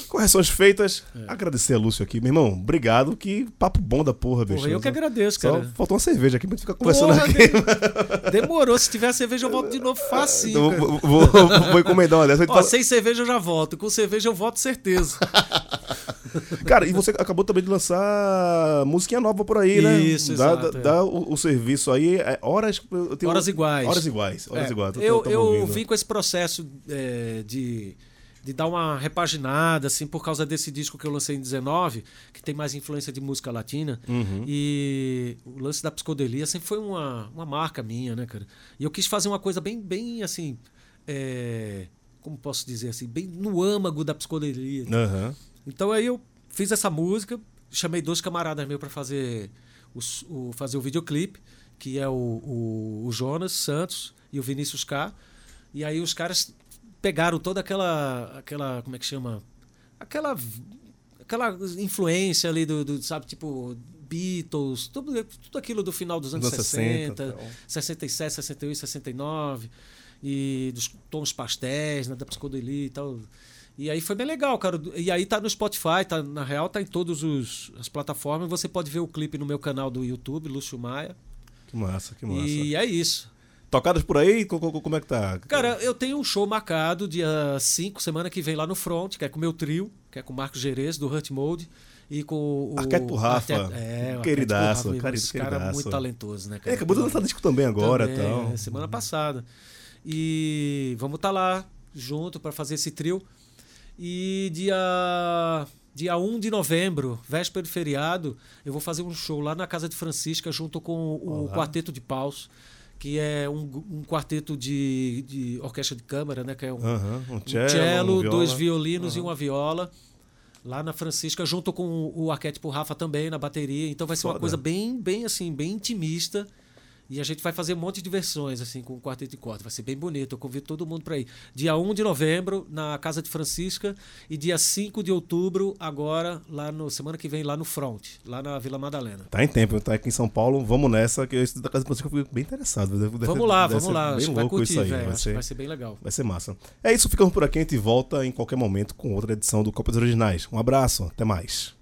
Correções feitas. É. Agradecer a Lúcio aqui. Meu irmão, obrigado. Que papo bom da porra, bicho. Porra, eu que agradeço, Só cara. faltou uma cerveja aqui pra gente ficar conversando Porra, aqui. de- Demorou. Se tiver cerveja, eu volto de novo facinho. Então, vou, vou, vou encomendar uma dessa. Ó, fala- sem cerveja eu já volto. Com cerveja eu volto certeza. Cara, e você acabou também de lançar musiquinha nova por aí, né? Isso, dá, exato, dá, é. dá o, o serviço aí, é horas. Horas iguais. Horas iguais. Horas É, iguais. tô- eu eu vim com esse processo é, de, de dar uma repaginada, assim, por causa desse disco que eu lancei em 19, que tem mais influência de música latina. Uhum. E o lance da psicodelia sempre foi uma, uma marca minha, né, cara? E eu quis fazer uma coisa bem, bem assim. é, como posso dizer assim? Bem no âmago da psicodelia. Aham. Então aí eu fiz essa música, chamei dois camaradas meus para fazer o, o- fazer o videoclipe, que é o, o, o Jonas Santos e o Vinícius K. E aí os caras pegaram toda aquela aquela como é que chama? Aquela aquela influência ali do, do, sabe, tipo Beatles, tudo, tudo aquilo do final dos anos Anos 60, 60, tal. 67, 68, 69 e dos tons pastéis, né, da psicodelia e tal. E aí foi bem legal, cara. E aí tá no Spotify, tá na real tá em todas os- as plataformas. Você pode ver o clipe no meu canal do YouTube, Lúcio Maia. Que massa, que massa. E é isso. Tocadas por aí? Co- co- Como é que tá? Cara, eu tenho um show marcado dia 5, semana que vem lá no Front, que é com o meu trio, que é com o Marcos Gerês, do Hurt Mode. E com o. Arquétipo Rafa. Arquétipo- É, Queridaço, Rafa, cari- Esse cara é queridaço. muito talentoso, né, cara? Ele acabou de lançar disco também agora e Também, tal. é, semana passada. E vamos estar lá junto para fazer esse trio. E dia dia 1 de novembro, véspera de feriado, eu vou fazer um show lá na Casa de Francisca junto com o Olá. Quarteto de Paus, que é um, um quarteto de, de orquestra de câmara, né, que é um, Um um cello, cello, um viola. dois violinos e uma viola. Lá na Francisca, junto com o arquétipo Rafa também na bateria. Então vai ser uma Foda. coisa bem, bem assim, bem intimista. E a gente vai fazer um monte de versões, assim, com o quarteto de corda. Vai ser bem bonito. Eu convido todo mundo para ir. Dia 1 de novembro, na Casa de Francisca. E dia 5 de outubro, agora, lá no. Semana que vem, lá no Front, lá na Vila Madalena. Tá em tempo, tá aqui em São Paulo. Vamos nessa, que esse da Casa de Francisco eu fui bem interessado. Deve- deve- Vamos lá, deve vamos lá. Bem louco curtir, isso aí. Vai ser, vai ser bem legal. vai ser massa. É isso, ficamos por aqui. A gente volta em qualquer momento com outra edição do Copas Originais. Um abraço, até mais.